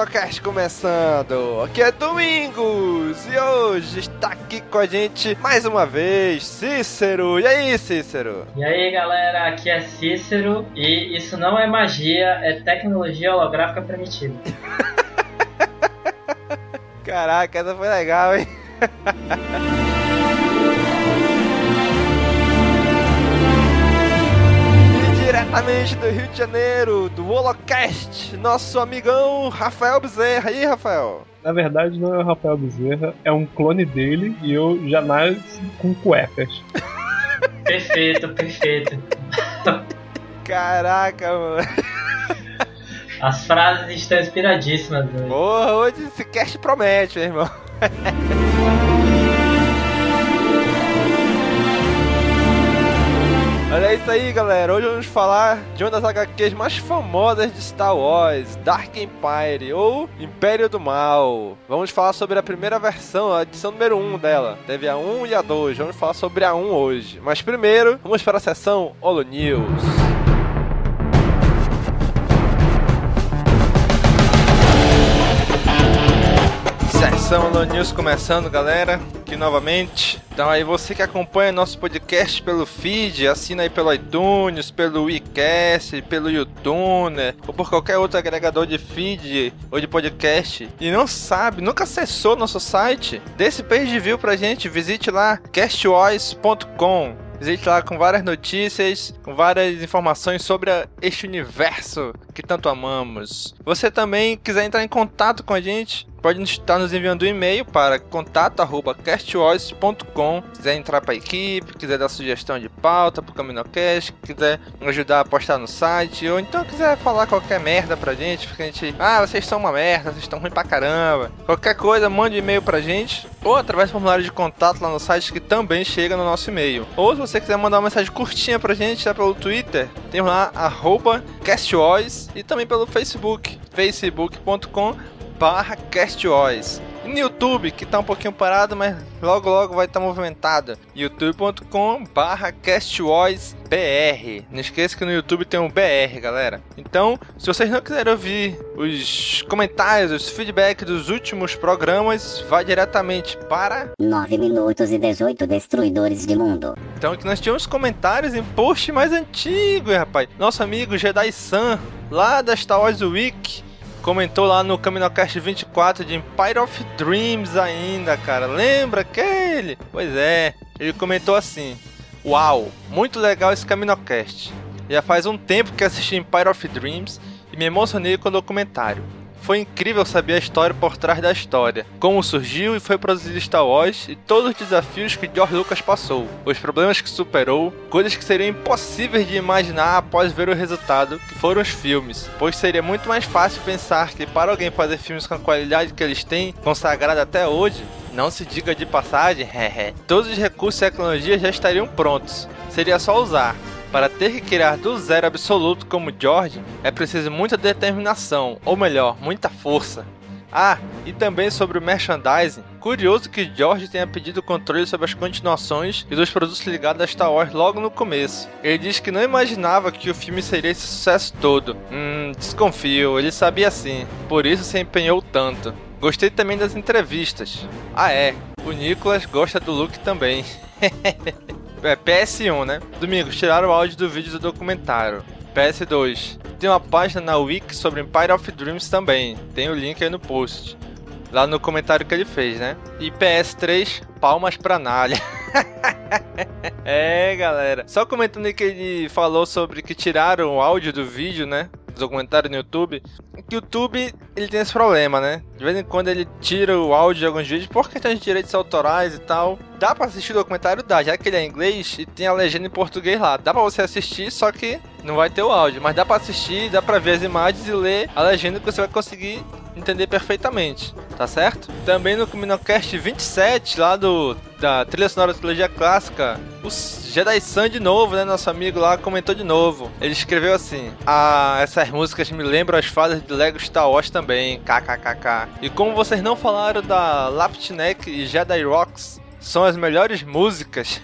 Caminocast começando! Aqui é Domingos e hoje está aqui com a gente mais uma vez Cícero! E aí, Cícero? E aí galera, aqui é Cícero e isso não é magia, é tecnologia holográfica primitiva. Caraca, essa foi legal, hein? diretamente do Rio de Janeiro, do Holocast, nosso amigão Rafael Bezerra. E aí, Rafael? Na verdade, não é o Rafael Bezerra, é um clone dele e eu já nasci com cuecas. Perfeito, perfeito. Caraca, mano. As frases estão inspiradíssimas hoje. Porra, hoje esse cast promete, meu irmão. Olha isso aí, galera. Hoje vamos falar de uma das HQs mais famosas de Star Wars, Dark Empire, ou Império do Mal. Vamos falar sobre a primeira versão, a edição número 1 dela. Teve a 1 e a 2. Vamos falar sobre a 1 hoje. Mas primeiro, vamos para a seção Holo News. Sessão Holo News começando, galera, aqui novamente. Então aí você que acompanha nosso podcast pelo feed, assina aí pelo iTunes, pelo WeCast, pelo YouTuner, ou por qualquer outro agregador de feed ou de podcast e não sabe, nunca acessou nosso site, dê esse page view pra gente, visite lá castwise.com. Visite lá com várias notícias, com várias informações sobre este universo que tanto amamos. Você também quiser entrar em contato com a gente, pode estar nos enviando um e-mail para contato@castvoice.com. Quiser entrar para a equipe, quiser dar sugestão de pauta para o CaminoCast, quiser ajudar a postar no site, ou então quiser falar qualquer merda pra gente, porque a gente, ah, vocês são uma merda, vocês estão ruim pra caramba. Qualquer coisa, mande um e-mail pra gente, ou através do formulário de contato lá no site que também chega no nosso e-mail. Ou se você quiser mandar uma mensagem curtinha pra gente, tá pelo Twitter, tem lá arroba e também pelo Facebook, facebook.com barra no YouTube, que tá um pouquinho parado, mas logo logo vai estar movimentado. youtube.com barra castvoicebr. Não esqueça que no YouTube tem um BR, galera. Então, se vocês não quiserem ouvir os comentários, os feedbacks dos últimos programas, vá diretamente para 9 minutos e 18 destruidores de mundo. então aqui nós tínhamos comentários em post mais antigo, rapaz. Nosso amigo Jedi San, lá da Star Wars Week, comentou lá no Caminocast 24 de Empire of Dreams ainda, cara. Lembra aquele? Pois é, ele comentou assim: Uau, muito legal esse Caminocast. Já faz um tempo que assisti Empire of Dreams e me emocionei com o documentário. Foi incrível saber a história por trás da história, como surgiu e foi produzido Star Wars e todos os desafios que George Lucas passou, os problemas que superou, coisas que seriam impossíveis de imaginar após ver o resultado, que foram os filmes, pois seria muito mais fácil pensar que para alguém fazer filmes com a qualidade que eles têm, consagrada até hoje, não se diga de passagem, todos os recursos e tecnologias já estariam prontos, seria só usar. Para ter que criar do zero absoluto como George, é preciso muita determinação, ou melhor, muita força. Ah, e também sobre o merchandising. Curioso que George tenha pedido controle sobre as continuações e dos produtos ligados a Star Wars logo no começo. Ele diz que não imaginava que o filme seria esse sucesso todo. Hum, desconfio, ele sabia sim, por isso se empenhou tanto. Gostei também das entrevistas. Ah é, o Nicholas gosta do Luke também. É PS1, né? Domingos, tiraram o áudio do vídeo do documentário. PS2. Tem uma página na Wiki sobre Empire of Dreams também. Tem o link aí no post. Lá no comentário que ele fez, né? E PS3, palmas pra Nália. é, galera. Só comentando aí que ele falou sobre que tiraram o áudio do vídeo, né? Do documentário no YouTube. Que o YouTube, ele tem esse problema, né? De vez em quando ele tira o áudio de alguns vídeos por questões de direitos autorais e tal. Dá pra assistir o documentário? Dá, já que ele é em inglês e tem a legenda em português lá. Dá pra você assistir, só que não vai ter o áudio. Mas dá pra assistir, dá pra ver as imagens e ler a legenda que você vai conseguir entender perfeitamente, tá certo? Também no Cominocast 27, lá do da trilha sonora da trilogia clássica, o Jedi Sun de novo, né? Nosso amigo lá comentou de novo. Ele escreveu assim: Ah, essas músicas me lembram as fases de Lego Star Wars também. KKKK. E como vocês não falaram da Laptneck e Jedi Rocks, são as melhores músicas.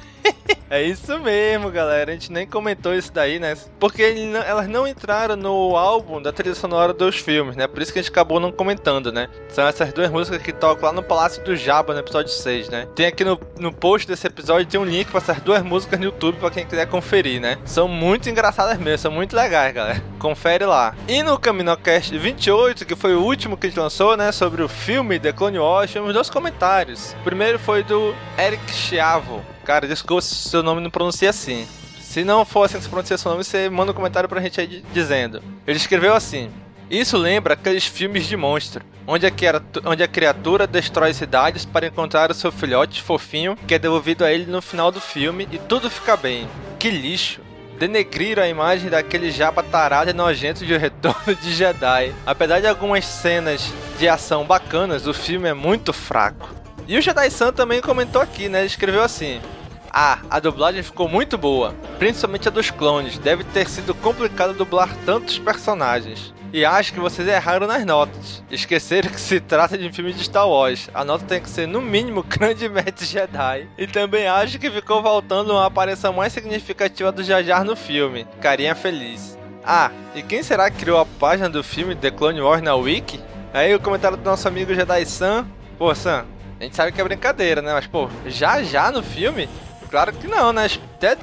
É isso mesmo, galera. A gente nem comentou isso daí, né? Porque elas não entraram no álbum da trilha sonora dos filmes, né? Por isso que a gente acabou não comentando, né? São essas duas músicas que tocam lá no Palácio do Jabba, no episódio 6, né? Tem aqui no, no post desse episódio tem um link para essas duas músicas no YouTube para quem quiser conferir, né? São muito engraçadas mesmo, são muito legais, galera. Confere lá. E no CaminoCast 28, que foi o último que a gente lançou, né? Sobre o filme The Clone Wars, tivemos dois comentários. O primeiro foi do Eric Chiavo. Cara, desculpa se seu nome não pronuncia assim. Se não for assim que você pronuncia seu nome, você manda um comentário pra gente aí dizendo. Ele escreveu assim: Isso lembra aqueles filmes de monstro, onde a, onde a criatura destrói cidades para encontrar o seu filhote fofinho que é devolvido a ele no final do filme e tudo fica bem. Que lixo! denegriram a imagem daquele japa tarado e nojento de Retorno de Jedi. Apesar de algumas cenas de ação bacanas, o filme é muito fraco. E o Jedi San também comentou aqui, né? Ele escreveu assim: ah, a dublagem ficou muito boa, principalmente a dos clones. Deve ter sido complicado dublar tantos personagens. E acho que vocês erraram nas notas. Esqueceram que se trata de um filme de Star Wars. A nota tem que ser, no mínimo, grande mestre Jedi. E também acho que ficou faltando uma aparição mais significativa do Jar Jar no filme. Carinha feliz. Ah, e quem será que criou a página do filme The Clone Wars na Wiki? Aí o comentário do nosso amigo Jedi Sam. Pô, Sam, a gente sabe que é brincadeira, né? Mas, pô, já já no filme? Claro que não, né? Até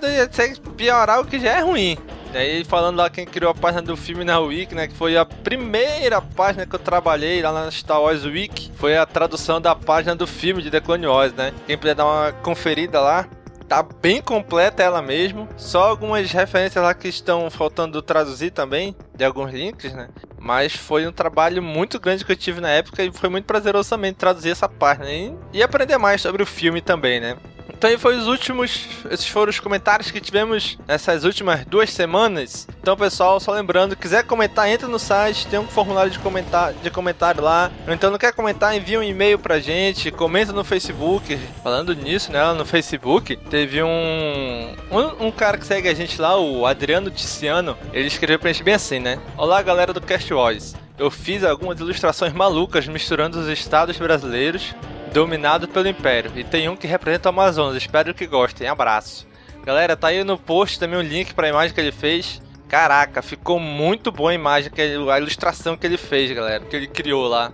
piorar o que já é ruim. E aí, falando lá quem criou a página do filme na Wiki, né? Que foi a primeira página que eu trabalhei lá na Star Wars Wiki. Foi a tradução da página do filme de The Clone Wars, né? Quem puder dar uma conferida lá, tá bem completa ela mesmo. Só algumas referências lá que estão faltando traduzir também, de alguns links, né? Mas foi um trabalho muito grande que eu tive na época e foi muito prazeroso também traduzir essa página e, e aprender mais sobre o filme também, né? Então aí foi os últimos, esses foram os comentários que tivemos nessas últimas duas semanas. Então pessoal, só lembrando, quiser comentar, entra no site, tem um formulário de comentário, de comentário lá. Então não quer comentar, envia um e-mail pra gente, comenta no Facebook. Falando nisso, né, no Facebook, teve um, um, um cara que segue a gente lá, o Adriano Ticiano, ele escreveu pra gente bem assim, né? Olá galera do Cast Wars. Eu fiz algumas ilustrações malucas misturando os estados brasileiros dominado pelo Império. E tem um que representa o Amazonas. Espero que gostem. Abraço. Galera, tá aí no post também o um link para a imagem que ele fez. Caraca, ficou muito boa a imagem, a ilustração que ele fez, galera, que ele criou lá.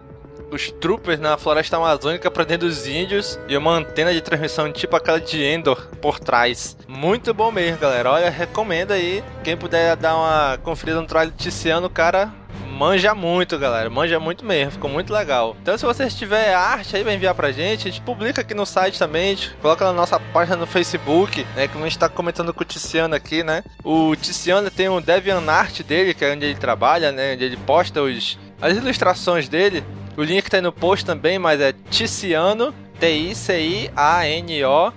Os troopers na floresta amazônica prendendo os índios e uma antena de transmissão tipo aquela de Endor por trás. Muito bom mesmo, galera. Olha, recomendo aí. Quem puder dar uma conferida no trabalho Tiziano, cara, manja muito, galera. Manja muito mesmo. Ficou muito legal. Então, se vocês tiver arte aí, vai enviar pra gente. A gente publica aqui no site também. coloca na nossa página no Facebook, né? Que a gente tá comentando com o Tiziano aqui, né? O Tiziano tem um DeviantArt dele, que é onde ele trabalha, né? Onde ele posta os, as ilustrações dele. O link tá aí no post também, mas é Tiziano, T-I-C-I-A-N-O,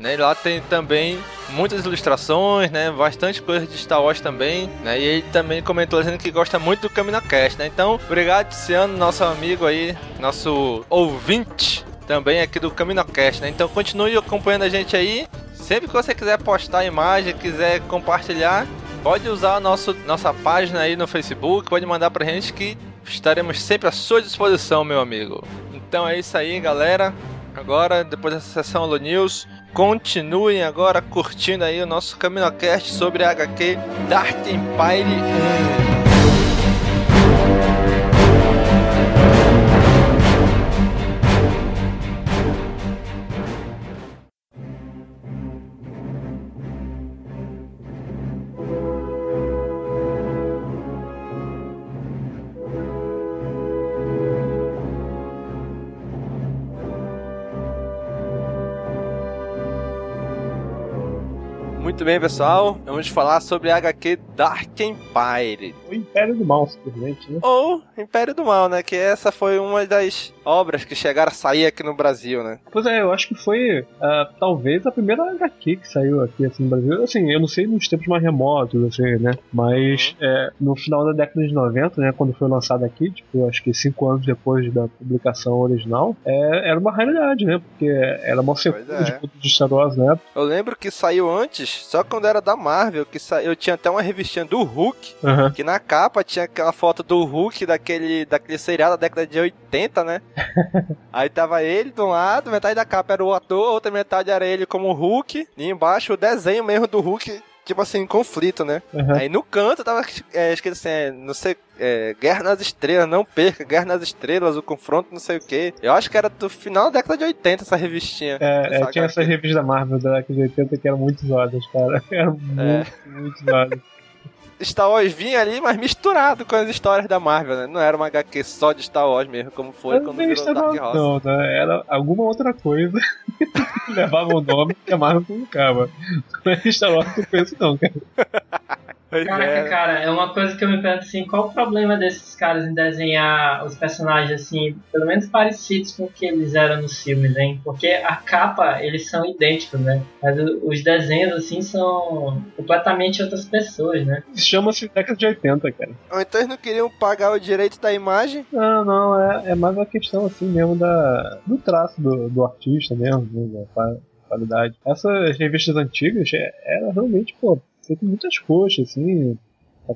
né? Lá tem também muitas ilustrações, né? Bastante coisa de Star Wars também, né? E ele também comentou dizendo que gosta muito do CaminoCast, né? Então, obrigado, Tiziano, nosso amigo aí, nosso ouvinte também aqui do CaminoCast, né? Então, continue acompanhando a gente aí. Sempre que você quiser postar imagem, quiser compartilhar, pode usar nosso, nossa página aí no Facebook, pode mandar pra gente que estaremos sempre à sua disposição, meu amigo. Então é isso aí, galera. Agora, depois dessa sessão Halo News, continuem agora curtindo aí o nosso CaminoCast sobre a HQ Dark Empire 1. Muito bem, pessoal. Vamos falar sobre a HQ Dark Empire. O Império do Mal, simplesmente, né? Ou Império do Mal, né? Que essa foi uma das obras que chegaram a sair aqui no Brasil, né? Pois é, eu acho que foi ah, talvez a primeira HQ que saiu aqui assim, no Brasil. Assim, eu não sei nos tempos mais remotos, assim, né? Mas é, no final da década de 90, né? Quando foi lançado aqui, tipo, acho que cinco anos depois da publicação original, é, era uma raridade, né? Porque era uma sequência é. de contos de Star Wars na época. Eu lembro que saiu antes, só quando era da Marvel, que sa... eu tinha até uma revistinha do Hulk, Aham. que na capa tinha aquela foto do Hulk daquele, daquele seriado da década de 80, né? Aí tava ele de um lado, metade da capa era o ator, outra metade era ele como Hulk, e embaixo o desenho mesmo do Hulk, tipo assim, em conflito, né? Aham. Aí no canto tava é, escrito assim, é, não sei, é, Guerra nas Estrelas, não perca, Guerra nas Estrelas, o confronto, não sei o que. Eu acho que era do final da década de 80 essa revistinha. É, é, Essa tinha essa revista da Marvel da década de 80 que eram muito zoadas, cara. Eram muito, muito zoadas. Star Wars vinha ali, mas misturado com as histórias da Marvel, né? Não era uma HQ só de Star Wars mesmo, como foi Mas quando virou Dark Horse. não, né? Era alguma outra coisa que levava o nome que a Marvel colocava. Não é Star Wars que eu penso, não, cara. Caraca, é. cara, é uma coisa que eu me pergunto assim, qual o problema desses caras em desenhar os personagens assim, pelo menos parecidos com o que eles eram nos filmes, hein? Porque a capa, eles são idênticos, né? Mas os desenhos, assim, são completamente outras pessoas, né? Chama-se década de 80, cara. Ou então eles não queriam pagar o direito da imagem. Não, não, é, é mais uma questão assim mesmo da, do traço do, do artista mesmo, né, da qua- qualidade. Essas revistas antigas é, era realmente, pô, feito muitas coxas, assim,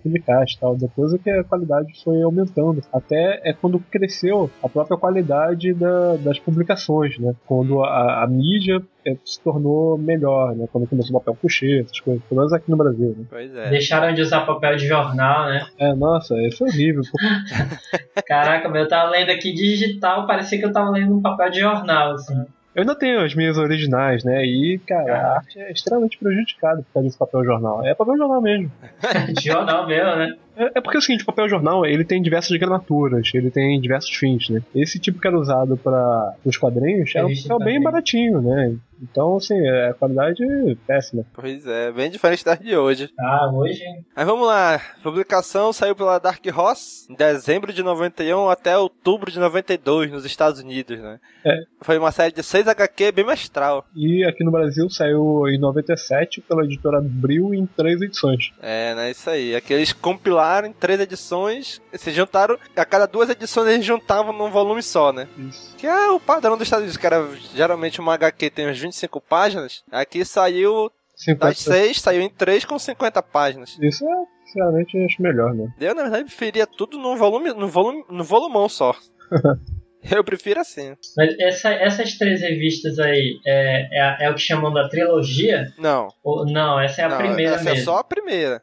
publicar e tal. Depois é que a qualidade foi aumentando. Até é quando cresceu a própria qualidade da- das publicações, né? Quando a, a mídia é, se tornou melhor, né? Quando começou o papel couché, essas coisas. Pelo menos aqui no Brasil, né? Pois é. Deixaram de usar papel de jornal, né? É, nossa, isso é horrível. Caraca, meu, eu tava lendo aqui digital, parecia que eu tava lendo um papel de jornal, assim. Eu ainda tenho as minhas originais, né? E, cara, a arte é extremamente prejudicada por causa desse papel jornal. É papel jornal mesmo. Jornal mesmo, né? É, é porque é o seguinte, o papel jornal, ele tem diversas granaturas, ele tem diversos fins, né? Esse tipo que era usado para os quadrinhos era um papel bem baratinho, né? Então, assim, é a qualidade é péssima. Pois é, bem diferente das de hoje. Ah, hoje. Mas vamos lá, publicação saiu pela Dark Horse em dezembro de 91 até outubro de 92 nos Estados Unidos, né? É. Foi uma série de 6 HQ bimestral. E aqui no Brasil saiu em 97 pela editora Abril em três edições. É, né? Isso aí. Aqui eles em três edições, e se juntaram, a cada duas edições eles juntavam num volume só, né? Isso. Que é o padrão dos Estados Unidos, que era geralmente uma HQ tem uns 25 páginas. Aqui saiu 50. das 6, saiu em 3 com 50 páginas. Isso é, sinceramente, acho melhor, né? Eu, na verdade, preferia tudo num volume, no volume, no volumão só. Eu prefiro assim. Mas essa- essas três revistas aí é, é, é o que chamam da trilogia? Não. Ou, não, essa é a não, primeira essa mesmo. é só a primeira.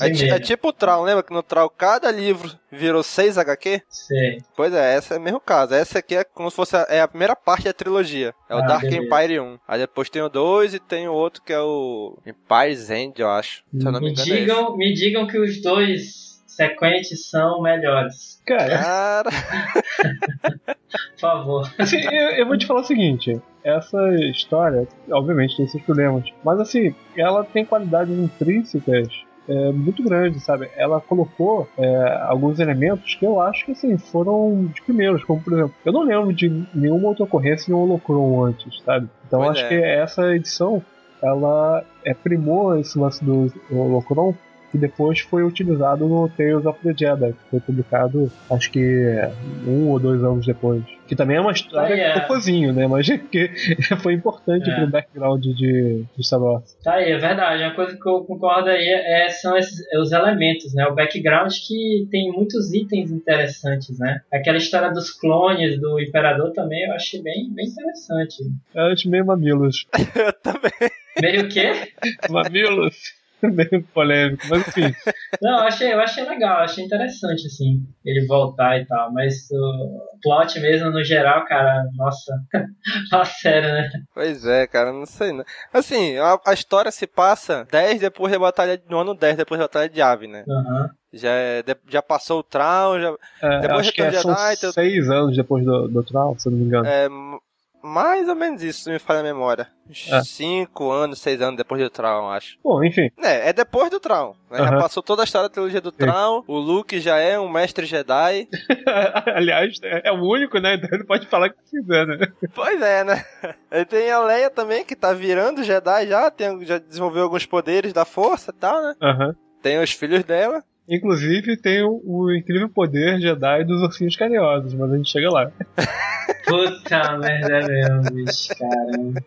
É É, é tipo o Trau, lembra que no Trau cada livro virou 6 HQ? Sei. Pois é, essa é o mesmo caso. Essa aqui é como se fosse a, é a primeira parte da trilogia. É o Ah, Dark beleza. Empire 1. Aí depois tem o 2 e tem o outro que é o Empire's End, eu acho. Se eu não me Me engano é digam, me digam que os dois sequentes são melhores. Cara, Cara, Por favor. Assim, eu, eu vou te falar o seguinte: essa história, obviamente, tem seus problemas, mas assim, ela tem qualidades intrínsecas. É, muito grandes, sabe? Ela colocou é, alguns elementos que eu acho que assim, foram os primeiros, como por exemplo, eu não lembro de nenhuma outra ocorrência em Holocron antes, sabe? Então Pois acho é. que essa edição ela é, primou esse lance do Holocron que depois foi utilizado no Tales of the Jedi, que foi publicado acho que um ou dois anos depois. Que também é uma história é. cocôzinho, né? Mas que foi importante É. pro background de, de Star Wars. Tá aí, é verdade. Uma coisa que eu concordo aí é, são esses, é os elementos, né? O background que tem muitos itens interessantes, né? Aquela história dos clones do Imperador também eu achei bem, bem interessante. Eu acho meio mamilos. eu também. Meio o quê? Mamilos? Meio polêmico, mas enfim. Não, eu achei, eu achei legal, eu achei interessante, assim, ele voltar e tal. Mas o plot mesmo, no geral, cara, nossa. Fala sério, né? Pois é, cara, não sei não. Assim, a, a história se passa 10 depois da batalha, no ano 10 depois da batalha de Ave, né? Aham. Já, é- já passou o Traum, já, É, Depois acho que é, são Jedi, tu- seis anos depois do, do Troll, se eu não me engano. é, mais ou menos isso, se me falha a memória. É. Cinco anos, seis anos depois do Traum, acho. Bom, enfim. É, é depois do Traum. né? Já Aham. passou toda a história da trilogia do Traum. O Luke já é um mestre Jedi. Aliás, é é o único, né? Então ele pode falar o que quiser, né? pois é, né? E tem a Leia também, que tá virando Jedi já. Tem, já desenvolveu alguns poderes da força e tal, né? Aham. Tem os filhos dela. Inclusive tem o, o incrível poder Jedi dos ursinhos carinhosos, mas a gente chega lá. Puta merda, é mesmo, bicho, caramba.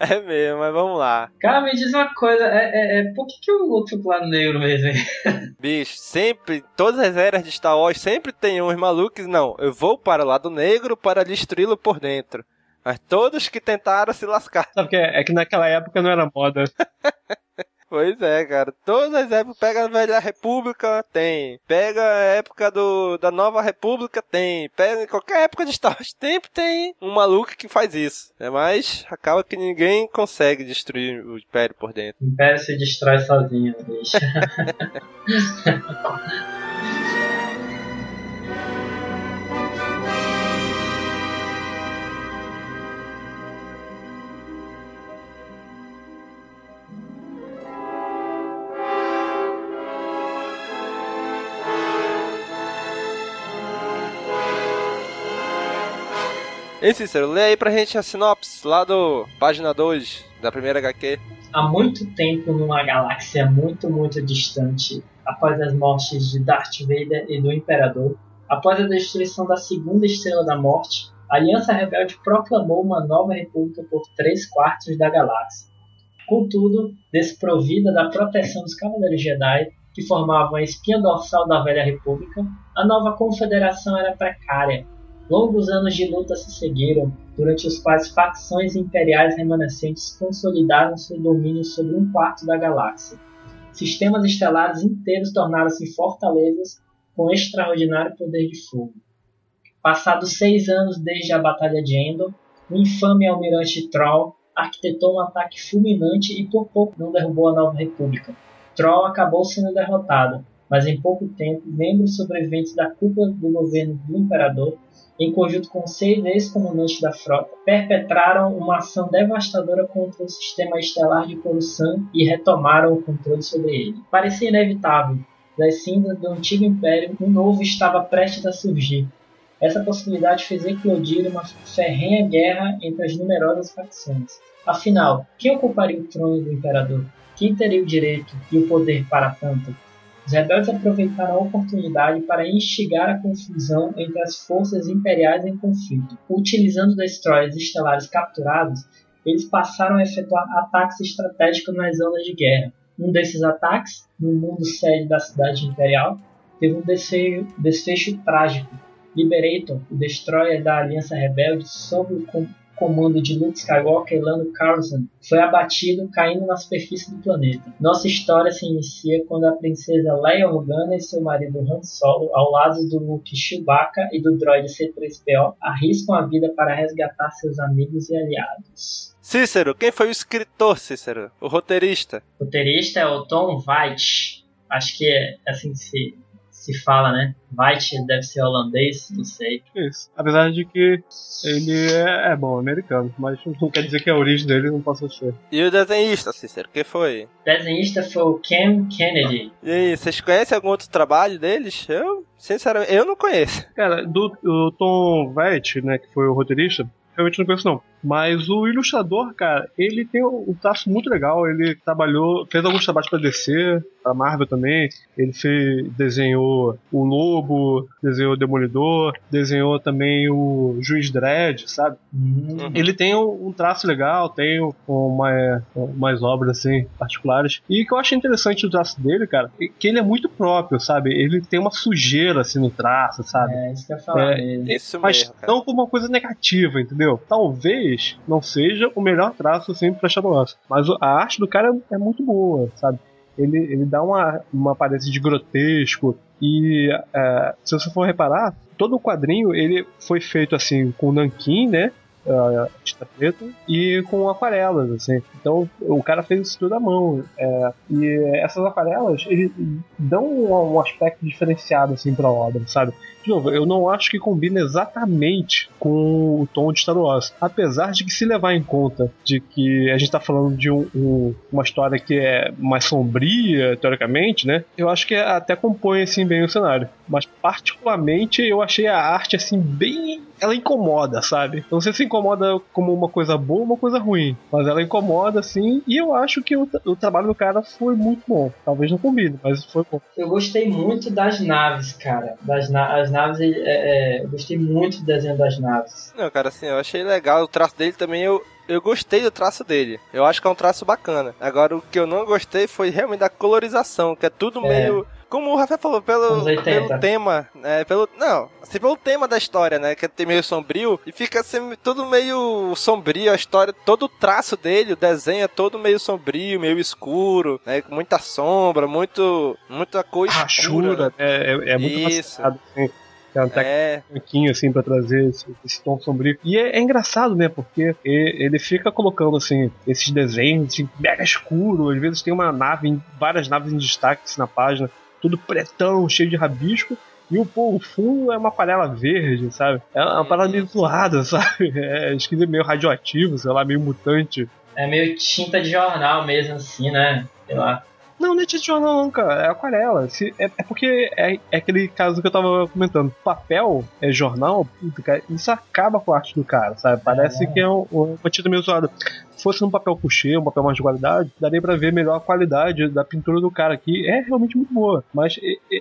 É mesmo, mas vamos lá. Cara, me diz uma coisa, é, é, é por que, que o Luke pro lado negro mesmo? hein? Bicho, sempre, todas as eras de Star Wars, sempre tem uns malucos. Não, eu vou para o lado negro para destruí-lo por dentro. Mas todos que tentaram se lascar. Sabe que é, é que naquela época não era moda. Pois é, cara. Todas as épocas, pega a velha república, tem. Pega a época do, da nova república, tem. Pega em qualquer época de Star Wars, sempre tem um maluco que faz isso. É, mas acaba que ninguém consegue destruir o Império por dentro. O Império se destrói sozinho, bicho. Ei, Cícero, lê aí pra gente a sinopse lá do página 2 da primeira HQ. Há muito tempo, numa galáxia muito, muito distante, após as mortes de Darth Vader e do Imperador, após a destruição da segunda estrela da morte, a Aliança Rebelde proclamou uma nova república por três quartos da galáxia. Contudo, desprovida da proteção dos Cavaleiros Jedi, que formavam a espinha dorsal da velha república, a nova confederação era precária. Longos anos de luta se seguiram, durante os quais facções imperiais remanescentes consolidaram seu domínio sobre um quarto da galáxia. Sistemas estelares inteiros tornaram-se fortalezas com extraordinário poder de fogo. Passados seis anos desde a Batalha de Endor, o infame almirante Troll arquitetou um ataque fulminante e por pouco não derrubou a Nova República. Troll acabou sendo derrotado, mas em pouco tempo, membros sobreviventes da cúpula do governo do Imperador em conjunto com seis ex-comandantes da frota, perpetraram uma ação devastadora contra o sistema estelar de Coruscant e retomaram o controle sobre ele. Parecia inevitável. Das cinzas do antigo império, um novo estava prestes a surgir. Essa possibilidade fez eclodir uma ferrenha guerra entre as numerosas facções. Afinal, quem ocuparia o trono do imperador? Quem teria o direito e o poder para tanto? Os rebeldes aproveitaram a oportunidade para instigar a confusão entre as forças imperiais em conflito. Utilizando destroyers estelares capturados, eles passaram a efetuar ataques estratégicos nas zonas de guerra. Um desses ataques, no mundo sede da cidade imperial, teve um desfecho, desfecho trágico. Liberator, o destroyer da Aliança Rebelde, sob o comando de Luke Skywalker e Lando Carlson, foi abatido caindo na superfície do planeta. Nossa história se inicia quando a princesa Leia Organa e seu marido Han Solo, ao lado do Luke Chewbacca e do droide C-3PO, arriscam a vida para resgatar seus amigos e aliados. Cícero, quem foi o escritor, Cícero? O roteirista? O roteirista é o Tom White. Acho que é assim que se, se fala, né? White deve ser holandês, não sei. Isso. Apesar de que ele é, é bom, americano, mas não quer dizer que a origem dele não possa ser. E o desenhista, Cícero, quem foi? O desenhista foi o Ken Kennedy. E aí, vocês conhecem algum outro trabalho deles? Eu, sinceramente, eu não conheço. Cara, do o Tom Vett, né, que foi o roteirista, realmente não conheço não. Mas o ilustrador, cara, ele tem um traço muito legal. Ele trabalhou, fez alguns trabalhos pra DC, pra Marvel também. Ele fez, desenhou o Lobo, desenhou o Demolidor, desenhou também o Juiz Dredd, sabe? Hum, Ele tem um, um traço legal, tem uma, umas obras assim particulares. E o que eu acho interessante do traço dele, cara, é que ele é muito próprio, sabe? Ele tem uma sujeira assim no traço, sabe? É, isso que eu ia falar É, mesmo. Isso Mas mesmo, cara. não como uma coisa negativa, entendeu? Talvez não seja o melhor traço sempre pra Shadowlands. Mas a arte do cara é muito boa, sabe? Ele, ele dá uma, uma aparência de grotesco. E é, se você for reparar, todo o quadrinho ele foi feito assim com nanquim, né? Uh, tinta preta e com aquarelas, assim. Então o cara fez isso tudo à mão. é, e essas aquarelas ele dão um, um aspecto diferenciado assim para a obra, sabe? De novo, eu não acho que combina exatamente com o tom de Star Wars. Apesar de que se levar em conta de que a gente tá falando de um, um, uma história que é mais sombria, teoricamente, né? Eu acho que até compõe assim bem o cenário. Mas particularmente eu achei a arte assim bem ela incomoda, sabe? Não sei se incomoda como uma coisa boa ou uma coisa ruim, mas ela incomoda assim, e eu acho que o, o trabalho do cara foi muito bom. Talvez não combine, mas foi bom. Eu gostei muito das naves, cara. Das na as naves, é, é, eu gostei muito do desenho das naves. Não, cara, assim, eu achei legal. O traço dele também, eu, eu gostei do traço dele. Eu acho que é um traço bacana. Agora, o que eu não gostei foi realmente da colorização, que é tudo É. meio. Como o Rafael falou, pelo, Anos 80. pelo tema, é, pelo, não, assim, pelo tema da história, né, que é meio sombrio, e fica assim, tudo meio sombrio, a história, todo o traço dele, o desenho é todo meio sombrio, meio escuro, né, com muita sombra, muito, muita cor escura. Rachura, é, é, é muito Isso. assim. Tem até É, branquinho assim pra trazer esse, esse tom sombrio. E é, é engraçado, né? Porque e- ele fica colocando assim esses desenhos assim, mega escuro. Às vezes tem uma nave, em- várias naves em destaque assim, na página, tudo pretão, cheio de rabisco. E o, pô, o fundo é uma aquarela verde, sabe? É uma parada meio zoada, sabe? É esquisito, meio radioativo, sei lá, meio mutante. É meio tinta de jornal mesmo, assim, né? Sei lá. Não, não é jornal não, cara. É aquarela. Se- é, é porque é, é aquele caso que eu tava comentando. Papel é jornal, puta, cara, isso acaba com a arte do cara, sabe? Parece que é um- uma tinta meio zoada. Se fosse um papel couché, um papel mais de qualidade, daria pra ver melhor a qualidade da pintura do cara aqui. É realmente muito boa. Mas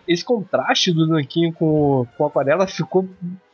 esse contraste do Nanquinho com, com a aquarela ficou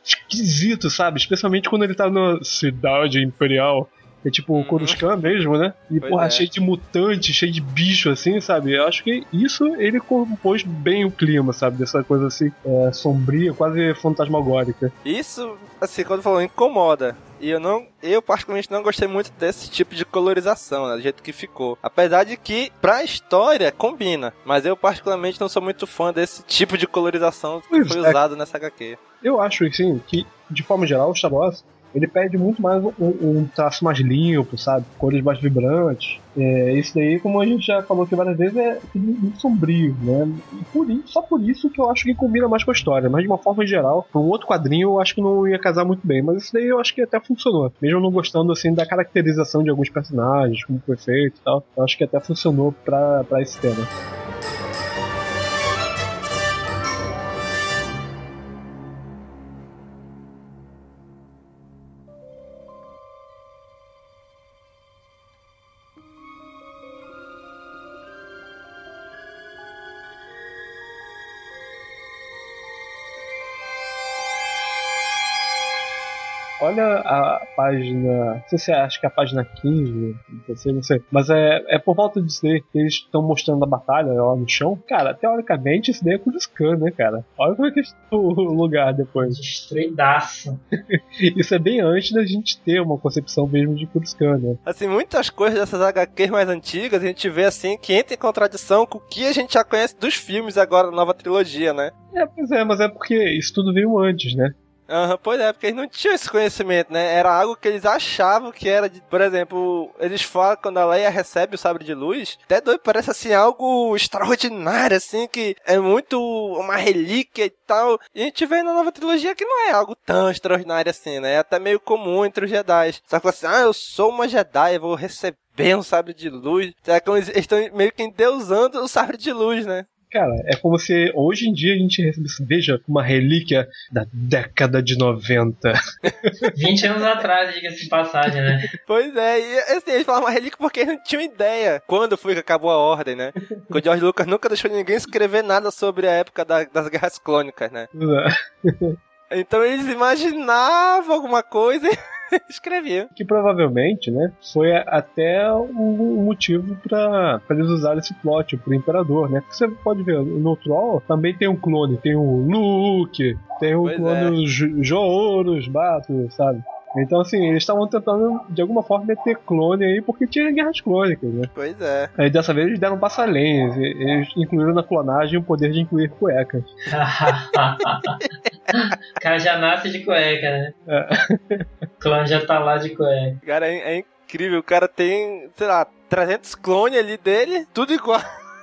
esquisito, sabe? Especialmente quando ele tá na cidade imperial. É tipo o Uhum. Coruscant mesmo, né? E, Pois porra, é. cheio de mutante, cheio de bicho, assim, sabe? Eu acho que isso ele compôs bem o clima, sabe? Dessa coisa assim, é, sombria, quase fantasmagórica. Isso, assim, quando falou, incomoda. E eu não, eu particularmente não gostei muito desse tipo de colorização, né, do jeito que ficou. Apesar de que, pra história, combina. Mas eu particularmente não sou muito fã desse tipo de colorização que Pois foi é. usado nessa HQ. Eu acho, assim, que, de forma geral, o Star Wars, ele pede muito mais um, um traço mais limpo, sabe? Cores mais vibrantes. É, isso daí, como a gente já falou aqui várias vezes, é muito sombrio, né? E por isso, só por isso que eu acho que combina mais com a história. Mas de uma forma geral, pra um outro quadrinho, eu acho que não ia casar muito bem. Mas isso daí eu acho que até funcionou. Mesmo não gostando, assim, da caracterização de alguns personagens, como foi feito e tal. Eu acho que até funcionou pra esse tema. Olha a página. Não sei se é, acho que é a página 15, não sei, não sei. Mas é, é por volta disso daí que eles estão mostrando a batalha lá no chão. Cara, teoricamente isso daí é Coruscant, né, cara? Olha como é que é o lugar depois. Destruidaço. Isso é bem antes da gente ter uma concepção mesmo de Coruscant, né? Assim, muitas coisas dessas HQs mais antigas a gente vê assim que entra em contradição com o que a gente já conhece dos filmes agora da nova trilogia, né? É, pois é, mas é porque isso tudo veio antes, né? Aham, pois é, porque eles não tinham esse conhecimento, né? Era algo que eles achavam que era de. Por exemplo, eles falam quando a Leia recebe o sabre de luz, até doido, parece assim algo extraordinário, assim, que é muito uma relíquia e tal. E a gente vê na nova trilogia que não é algo tão extraordinário assim, né? É até meio comum entre os Jedi. Só que assim, ah, eu sou uma Jedi, eu vou receber um sabre de luz. Será que eles estão meio que endeusando o sabre de luz, né? Cara, é como se hoje em dia a gente recebesse, veja, uma relíquia da década de 90. 20 anos atrás, diga-se de passagem, né? Pois é, e assim, eles falavam uma relíquia porque eles não tinham ideia quando foi que acabou a ordem, né? Porque o George Lucas nunca deixou ninguém escrever nada sobre a época da- das guerras clônicas, né? Então eles imaginavam alguma coisa e escreviam. que provavelmente, né, foi até um motivo pra pra eles usarem esse plot pro Imperador, né? Porque você pode ver, no Troll também tem um clone, tem o Luke, tem o Pois clone Jo- Joros, Bato, sabe? Então, assim, eles estavam tentando, de alguma forma, meter clone aí, porque tinha guerras clônicas, né? Pois é. Aí dessa vez eles deram um passo além, eles- eles incluíram na clonagem o poder de incluir cuecas. o cara já nasce de cueca, né? É. O clã já tá lá de cueca. Cara, é, é incrível. O cara tem, sei lá, 300 clones ali dele, tudo igual.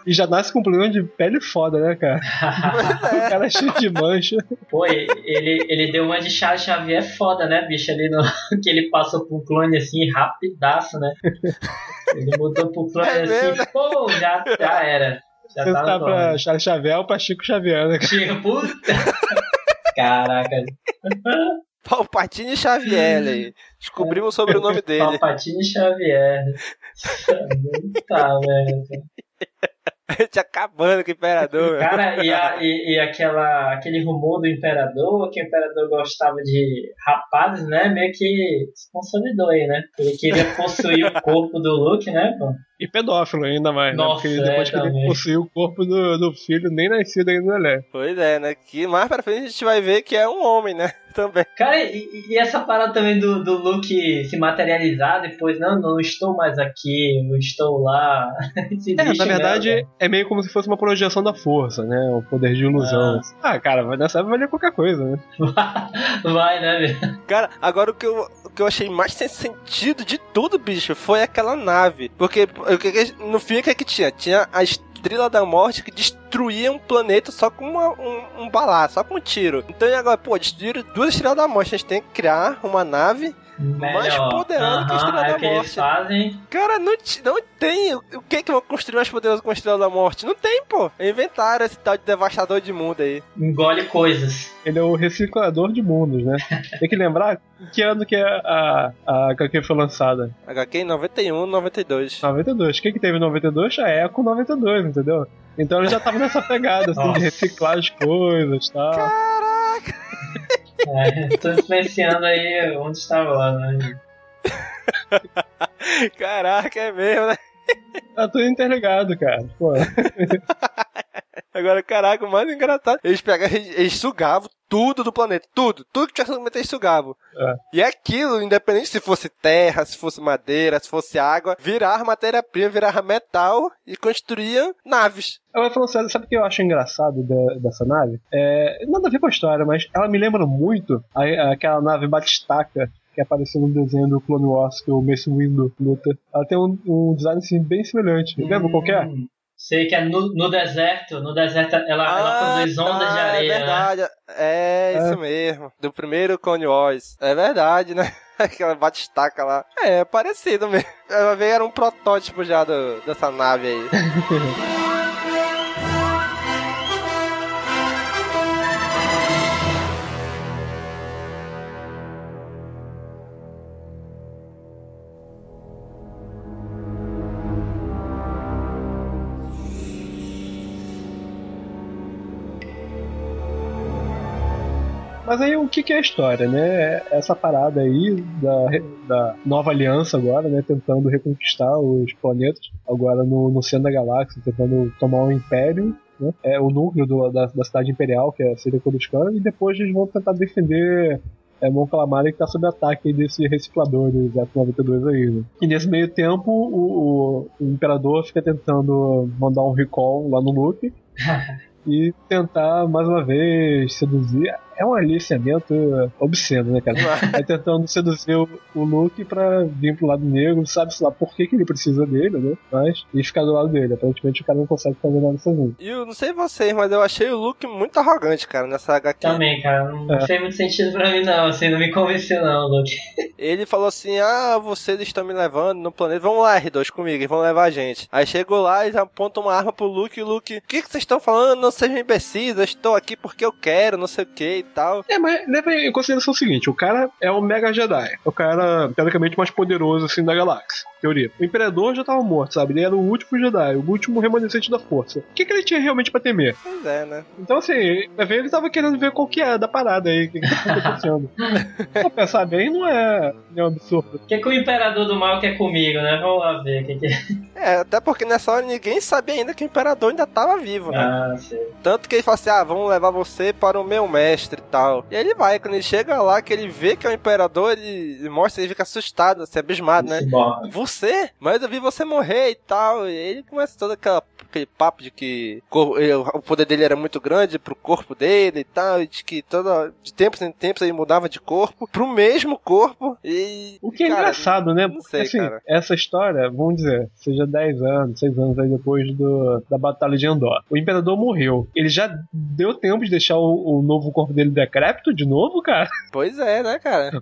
E já nasce com um problema de pele foda, né, cara? O cara é cheio de mancha. Pô, ele, ele deu uma de Charles Xavier foda, né, bicho? Ali no. Que ele passou pro clone assim, rapidaço, né? Ele mudou pro clone É assim, mesmo, pô, já, já era. Já Você tá tá pra clone. Charles Xavier ou pra Chico Xavier, né, cara? Chico, puta. Caraca. Palpatine Xavier aí. Descobrimos sobre o nome dele. Palpatine Xavier. Tá, velho. Te acabando com o imperador. Cara, e, a- e- e aquela, aquele rumor do imperador, que o imperador gostava de rapazes, né? Meio que se consolidou aí, né? Ele queria possuir o corpo do Luke, né, pô? E pedófilo ainda mais, Nossa, né? Porque depois é, que ele possuiu o corpo do, do filho, nem nascido ainda ele é. Pois é, né? Que mais pra frente a gente vai ver que é um homem, né? Também. Cara, e, e essa parada também do, do Luke se materializar depois, não, não estou mais aqui, eu estou lá. É, na verdade, mesmo, é meio como se fosse uma projeção da força, né? O poder de ilusão. Ah, cara, mas nessa época valia qualquer coisa, né? Vai, né, velho? Cara, agora o que, eu, o que eu achei mais sem sentido de tudo, bicho, foi aquela nave. Porque no fim o que, que tinha? Tinha a Estrela da Morte que destruía um planeta só com uma- um, um só com um tiro. Então agora, pô, destruíram duas Estrelas da Morte. A gente tem que criar uma nave. Mais poderoso que a Estrela é da que eles Morte. fazem. Cara, não, não tem. O que que vão construir mais poderoso com a Estrela da Morte? Não tem, pô. Inventaram esse tal de devastador de mundo aí. Engole coisas. Ele é o reciclador de mundos, né? Tem que lembrar que ano que a, a, a HQ foi lançada. HQ em 91, 92. 92. O que, que teve em 92? A Eco 92, entendeu? Então ele já tava nessa pegada, assim, Nossa. de reciclar as coisas e tal. É, tô influenciando aí onde estava lá, né? Caraca, é mesmo, né? Tá tudo interligado, cara. Pô, Agora, caraca, o mais engraçado. Eles pegavam, eles, sugavam tudo do planeta. Tudo. Tudo que tivesse no planeta eles sugavam. É. E aquilo, independente se fosse terra, se fosse madeira, se fosse água, virava matéria-prima, virava metal e construía naves. Agora falando sério, sabe o que eu acho engraçado da- dessa nave? É, nada a ver com a história, mas ela me lembra muito a- aquela nave Batistaca que apareceu no desenho do Clone Wars que o Mace Windu luta. Ela tem um, um design assim, bem semelhante. Lembra qual que é? Hum, Sei que é no, no deserto. No deserto ela, ela produz ondas de tá, areia, É né? verdade. É, isso mesmo. Do primeiro Clone Wars. É verdade, né? Aquela batistaca lá. É, parecido mesmo. Ela veio, era um protótipo já do- dessa nave aí. Mas aí o que, que é a história, né? Essa parada aí da, da nova aliança agora, né? Tentando reconquistar os planetas, agora no, no centro da galáxia, tentando tomar um império. Né? É o núcleo do- da, da cidade imperial, que é a Síria Coruscant, e depois eles vão tentar defender é, Mon Calamari que tá sob ataque desse reciclador do Exato 92 aí, né? E nesse meio tempo, o, o- o Imperador fica tentando mandar um recall lá no Luke e tentar mais uma vez seduzir. É um aliciamento obsceno, né, cara? É tentando seduzir o, o Luke pra vir pro lado negro, sabe-se lá por que, que ele precisa dele, né? Mas, e ficar do lado dele. Aparentemente o cara não consegue fazer nada sozinho. E eu não sei vocês, mas eu achei o Luke muito arrogante, cara, nessa HQ. Também, cara. Não É. fez muito sentido pra mim, não. Assim, não me convenceu, não, Luke. Ele falou assim: Ah, vocês estão me levando no planeta. Vamos lá, R2, comigo, eles vão levar a gente. Aí chegou lá, eles apontam uma arma pro Luke e o Luke: O que, que vocês estão falando? Não sejam imbecis, eu estou aqui porque eu quero, não sei o que e tal. É, mas leva em consideração o seguinte: o cara é o Mega Jedi. É o cara, teoricamente, mais poderoso assim da galáxia. Teoria. O Imperador já tava morto, sabe? Ele era o último Jedi, o último remanescente da força. O que, que ele tinha realmente pra temer? Pois é, né? Então, assim, ele tava querendo ver qual que é da parada aí, o que, que tá acontecendo. pra pensar bem, não é, não é um absurdo. O que, que o Imperador do Mal quer comigo, né? Vamos lá ver o que, que é. É, até porque nessa hora ninguém sabia ainda que o Imperador ainda tava vivo, né? Ah, sei. Tanto que ele fala assim: ah, vamos levar você para o meu mestre e tal. E aí ele vai, quando ele chega lá, que ele vê que é o Imperador, ele ele mostra, ele fica assustado, assim, abismado, né? Você? Mas eu vi você morrer e tal. E aí ele começa toda aquela aquele papo de que ele- o poder dele era muito grande pro corpo dele e tal, e de que toda, de tempos em tempos ele mudava de corpo pro mesmo corpo e... O que é cara, engraçado, né? Porque sei, assim, cara. essa história, vamos dizer, seja 10 anos, 6 anos aí depois do, da Batalha de Endor. O Imperador morreu. Ele já deu tempo de deixar o, o novo corpo dele decrépito de novo, cara? Pois é, né, cara?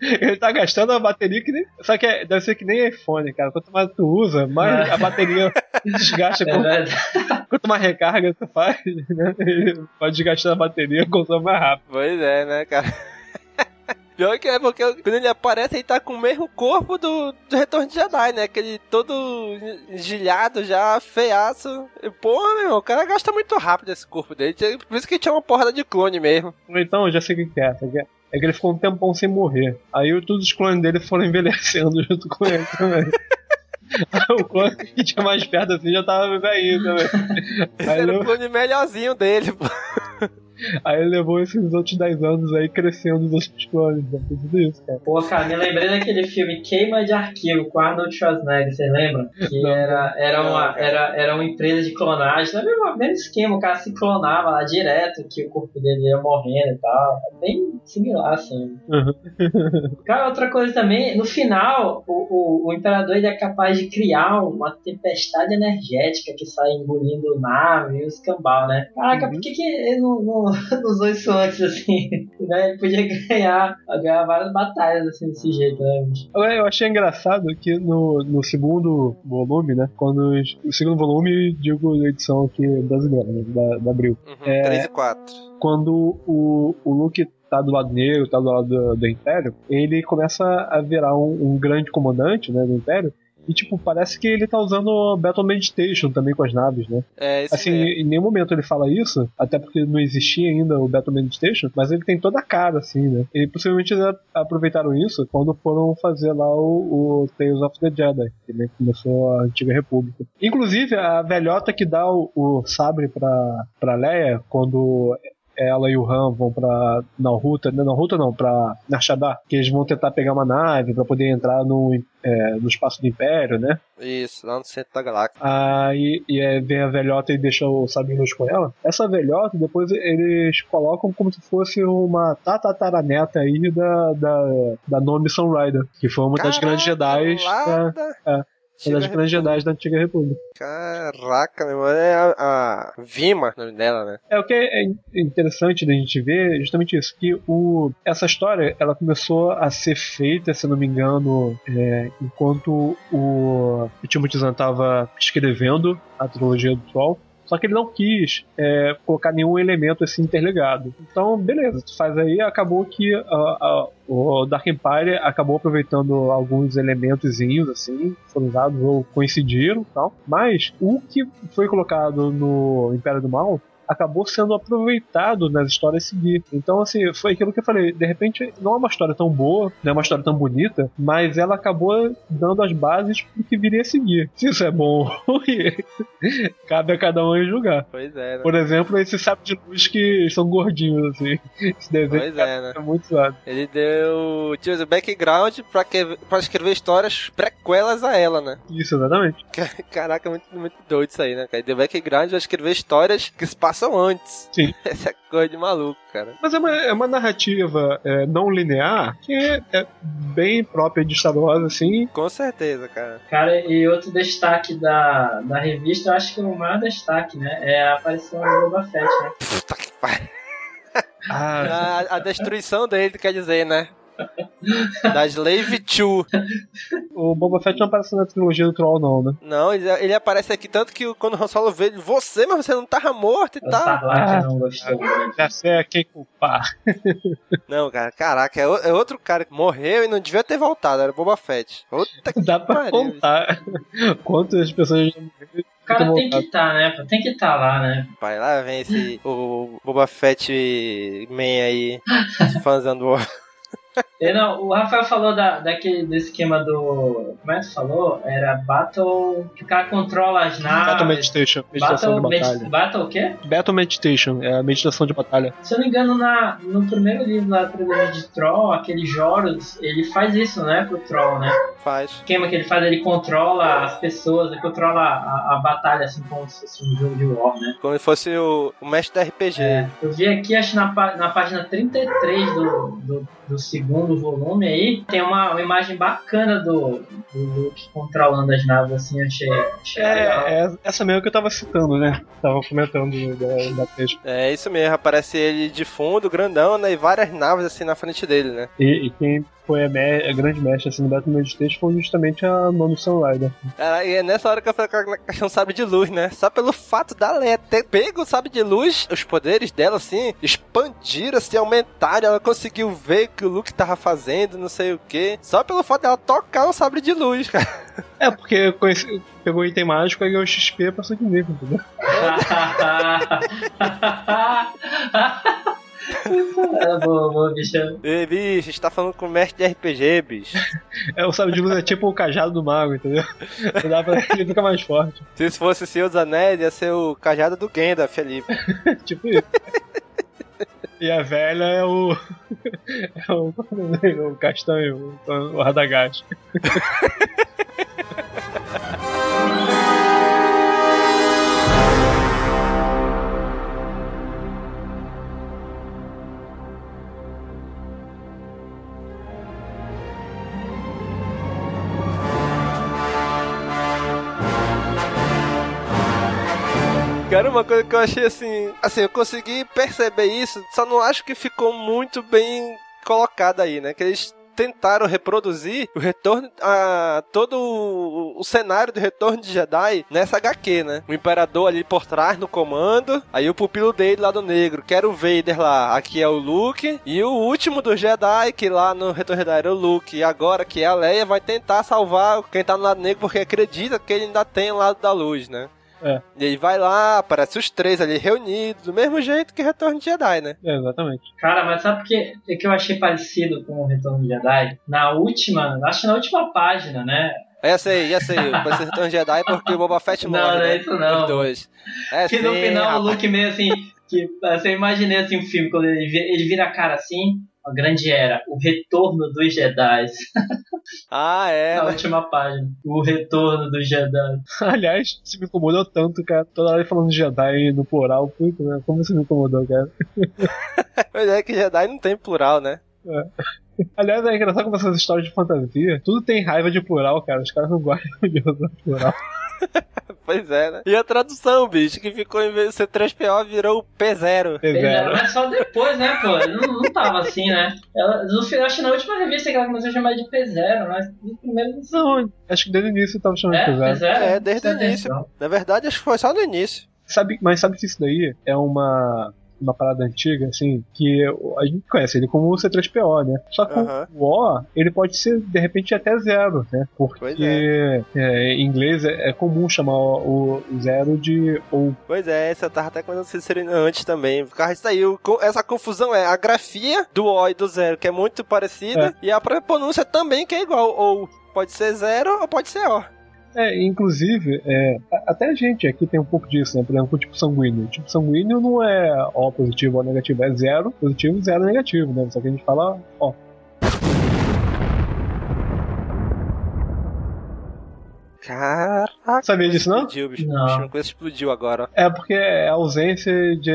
Ele tá gastando a bateria que nem. Só que é- deve ser que nem iPhone, cara. Quanto mais tu usa, mais É. a bateria desgasta. É Quanto, mais recarga tu faz, né? Ele pode desgastar a bateria consome mais rápido. Pois é, né, cara? Pior que é porque quando ele aparece, ele tá com o mesmo corpo do, do Retorno de Jedi, né? Aquele todo engilhado já, feiaço. E, porra, meu, irmão, o cara gasta muito rápido esse corpo dele. Por isso que tinha uma porrada de clone mesmo. Então, eu já sei o que que é. É que ele ficou um tempão sem morrer. Aí todos os clones dele foram envelhecendo junto com ele também. O clone que tinha mais perto assim já tava velhinho também. Esse Aí, era o ele- clone melhorzinho dele, pô. Aí ele levou esses outros 10 anos aí crescendo os outros clones. Né? Tudo isso, cara. Pô, cara, me lembrei daquele filme Queima de Arquivo com Arnold Schwarzenegger, vocês lembram? Que Não. era, era, Não, uma, era, era uma empresa de clonagem, não é mesmo, mesmo esquema, o cara se clonava lá direto, que o corpo dele ia morrendo e tal. É bem similar, assim. Cara, outra coisa também, no final, o, o, o Imperador ele é capaz de criar uma tempestade energética que sai engolindo nave e os cambal, né? Caraca, Uhum. por que, que ele não, não, não usou isso antes, assim? Né? Ele podia ganhar, ganhar várias batalhas, assim, desse jeito, né? eu achei engraçado que no, no segundo volume, né? Quando o segundo volume, digo edição aqui brasileira, né, da, da Abril. Uhum, É. 3 e 4. Quando o, o Luke tá do lado negro, tá do lado do, do Império, ele começa a virar um, um grande comandante, né, do Império. E, tipo, parece que ele tá usando o Battle Meditation também com as naves, né? É, isso Assim, mesmo. em nenhum momento ele fala isso, até porque não existia ainda o Battle Meditation, mas ele tem toda a cara, assim, né? E possivelmente eles aproveitaram isso quando foram fazer lá o, o Tales of the Jedi, que né, começou a Antiga República. Inclusive, a velhota que dá o, o sabre pra, pra Leia, quando ela e o Han vão pra Naruto, não, Naruto não, pra Narshadar, que eles vão tentar pegar uma nave pra poder entrar no, é, no espaço do Império, né? Isso, lá no centro da galáxia. Aí e vem a velhota e deixa o sabre luz com ela. Essa velhota, depois eles colocam como se fosse uma tatataraneta aí da, da, da Nomi Sunrider, que foi uma das grandes Jedi da, da- é, uma das Antiga grandes Jedi da Antiga República. Caraca, meu irmão, é a, a Vima, o nome dela, né? É o que é interessante da gente ver é justamente isso, que o, essa história ela começou a ser feita, se não me engano, é, enquanto o, o Timothy Zahn estava escrevendo a trilogia do Troll. Só que ele não quis é, colocar nenhum elemento assim interligado. Então, beleza, tu faz aí, acabou que o Dark Empire acabou aproveitando alguns elementozinhos assim, foram usados ou coincidiram tal. Mas o que foi colocado no Império do Mal acabou sendo aproveitado nas histórias a seguir. Então, assim, foi aquilo que eu falei. De repente, não é uma história tão boa, não é uma história tão bonita, mas ela acabou dando as bases pro que viria a seguir. Se isso é bom ou cabe a cada um julgar. Pois é, né? Por exemplo, esse sabre de luz que são gordinhos, assim. Esse desenho Pois é, né? é muito zoado. Ele deu o background pra, que, pra escrever histórias prequelas a ela, né? Isso, exatamente. Caraca, muito, muito doido isso aí, né? Ele deu background pra escrever histórias que se passam antes. Sim. Essa coisa de maluco, cara. Mas é uma, é uma narrativa é, não linear que é, é bem própria de Star Wars, assim. Com certeza, cara. Cara, e outro destaque da, da revista, eu acho que o maior destaque, né? É a aparição do Boba Fett, né? Puta que pariu. Ah, A, a destruição dele, quer dizer, né? Da Slave 2. o Boba Fett não aparece na trilogia do Troll, não, né? Não, ele, ele aparece aqui tanto que quando o Han Solo vê ele, você, mas você não tava morto e O tal. Sarlacc Ah. não gostou. né? Já sei a quem culpar. Não, cara, caraca, é, o- é outro cara que morreu e não devia ter voltado, era o Boba Fett. Puta que Dá pra pariu. contar quantas pessoas já morreram. O cara tem que estar, né? pô? Tem que estar lá, né? Pai, lá vem esse o Boba Fett Man aí, fãzão do E não, o Rafael falou da, daquele, do esquema do. Como é que falou? Era Battle. Que o cara controla as naves. Battle Meditation, meditação Battle, de med- batalha. Battle o quê? Battle Meditation, é a meditação de batalha. Se eu não me engano, na, no primeiro livro lá, Trilogia de Troll, aquele Joros, ele faz isso, né, pro Troll, né? Faz. O esquema que ele faz, ele controla as pessoas, ele controla a, a batalha, assim, como se fosse um jogo de war, né? Como se fosse o, o mestre da RPG. É, eu vi aqui, acho que na, na página 33 do, do, do segundo volume aí, tem uma, uma imagem bacana do, do Luke controlando as naves, assim, achei, achei. É, é essa mesmo que eu tava citando, né? Tava comentando da, da texto. É isso mesmo, aparece ele de fundo, grandão, né? E várias naves assim na frente dele, né? E, e quem foi a, me- a grande mestre assim, no Battle Meditation foi justamente a Mami Sunrider. Cara, e é nessa hora que eu falei com a questão do sabre de luz, né? Só pelo fato da Leia ter pego o sabre de luz, os poderes dela, assim, expandiram, assim, aumentaram. Ela conseguiu ver o que o Luke tava fazendo, não sei o que. Só pelo fato dela tocar o sabre de luz, cara. É, porque conheci, pegou item mágico e ganhou XP e passou de nível, entendeu? é boa, boa, bicho. Ei, bicho, a gente tá falando com o mestre de RPG, bicho. É, o sabre de luz é tipo o cajado do mago, entendeu? Não dá pra ele ficar mais forte. Se fosse o Senhor dos Anéis, ia ser o cajado do Gandalf ali. tipo isso. E a velha é o. É o, o castanho, o, o Radagast. Cara, uma coisa que eu achei assim. Assim, eu consegui perceber isso, só não acho que ficou muito bem colocado aí, né? Que eles tentaram reproduzir o retorno a todo o, o cenário do retorno de Jedi nessa HQ, né? O imperador ali por trás no comando, aí o pupilo dele lá do negro, que era o Vader lá, aqui é o Luke, e o último do Jedi, que lá no retorno de Jedi era o Luke, e agora que é a Leia vai tentar salvar quem tá no lado negro porque acredita que ele ainda tem o lado da luz, né? É. E aí vai lá, aparece os três ali reunidos, do mesmo jeito que Retorno de Jedi, né? É, exatamente. Cara, mas sabe por que, o que eu achei parecido com o Retorno de Jedi? Na última, acho que na última página, né? Essa aí, essa aí, parece Retorno de Jedi porque o Boba Fett Não, morre, não é né? isso não. Os dois. É que no sim, final rapaz. o Luke meio assim, que assim, eu imaginei assim o filme, quando ele ele vira a cara assim, a grande era, o retorno dos Jedi. Ah, é, na né? última página. O retorno dos Jedi. Aliás, isso me incomodou tanto, cara. Toda hora falando Jedi no plural, puta, né? Como isso me incomodou, cara? Pois é que Jedi não tem plural, né? Aliás, é engraçado como essas histórias de fantasia, tudo tem raiva de plural, cara. Os caras não gostam de usar plural. Pois é, né? E a tradução, bicho, que ficou em vez de ser 3PO, virou P0. É zero. Mas só depois, né, pô? Não, não tava assim, né? Ela, no final, acho que na última revista que ela começou a chamar de P0, mas no primeiro não acho que desde o início eu tava chamando É, de zero. P0? É, desde o início. atenção. Na verdade, acho que foi só no início. Sabe, mas sabe que isso daí é uma, uma parada antiga, assim, que a gente conhece ele como o C3PO, né? Só que o O, ele pode ser, de repente, até zero, né? Porque é, em inglês é, é comum chamar o, o zero de ou. Pois é, essa eu tava até comentando isso antes também. Por causa disso aí, essa confusão é a grafia do O e do zero, que é muito parecida, e a própria pronúncia também, que é igual. Ou pode ser zero ou pode ser O. É, inclusive, é, até a gente aqui tem um pouco disso, né? Por exemplo, o tipo sanguíneo. O tipo sanguíneo não é O positivo ou negativo, é zero positivo, zero negativo, né? Só que a gente fala ó. Caraca. Sabia disso, não? Explodiu, bicho. Não. Bicho, Uma coisa explodiu agora. É porque é a ausência de.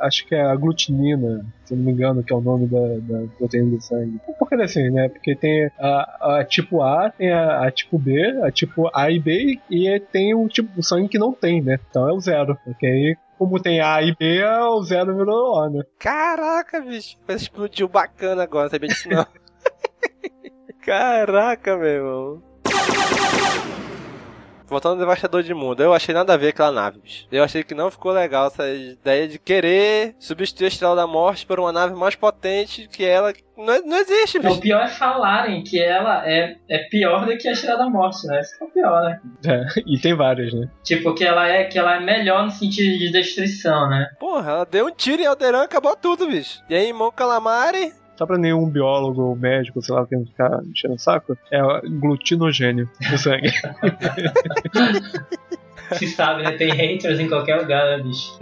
Acho que é a glutinina, se eu não me engano, que é o nome da, da proteína do sangue. Por que assim, né? Porque tem a, a tipo A, tem a, a tipo B, a tipo A e B, e tem o tipo de sangue que não tem, né? Então é o zero. Porque aí, como tem A e B, o zero virou O, né? Caraca, bicho. Coisa explodiu bacana agora, não sabia disso não. Caraca, meu irmão. Voltando ao Devastador de Mundo, eu achei nada a ver aquela nave, bicho. Eu achei que não ficou legal essa ideia de querer substituir a Estrela da Morte por uma nave mais potente que ela. Não, não existe, O bicho. pior é falarem que ela é, é pior do que a Estrela da Morte, né? Isso é o pior, né? É, e tem várias, né? Tipo, que ela é, que ela é melhor no sentido de destruição, né? Porra, ela deu um tiro em Alderan e acabou tudo, bicho. E aí, Mon Calamari só pra nenhum biólogo ou médico, sei lá, quem ficar enchendo o saco, é glutinogênio no sangue. Se sabe, né? Tem haters em qualquer lugar, né, bicho?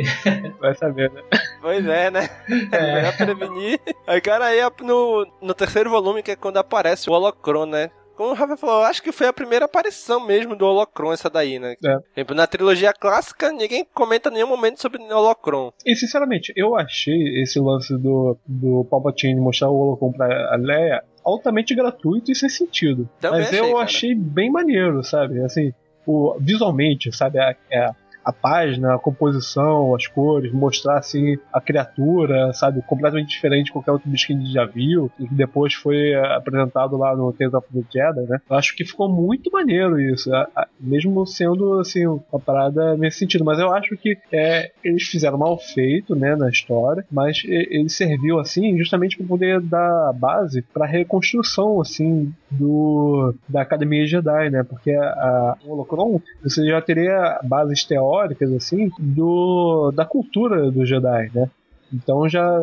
Vai saber, né? Pois é, né? É. Melhor prevenir. Aí, cara, aí no, no terceiro volume, que é quando aparece o Holocron, né? Como o Rafa falou, eu acho que foi a primeira aparição mesmo do Holocron, essa daí, né? É. Na trilogia clássica, ninguém comenta nenhum momento sobre o Holocron. E sinceramente, eu achei esse lance do, do Palpatine mostrar o Holocron pra Leia altamente gratuito e sem sentido. Também Mas achei, eu cara. achei bem maneiro, sabe? Assim, o, visualmente, sabe? A, a, a página, a composição, as cores, mostrar assim a criatura, sabe? Completamente diferente de qualquer outro bicho que a gente já viu e que depois foi eh, apresentado lá no Tales of the Jedi, né? Eu acho que ficou muito maneiro isso, a- a- mesmo sendo assim uma parada nesse sentido. Mas eu acho que é, eles fizeram mal feito, né, na história, mas ele serviu assim justamente para poder dar base para reconstrução assim do da Academia Jedi, né? Porque a, a Holocron você já teria bases teóricas assim do da cultura do Jedi, né? Então já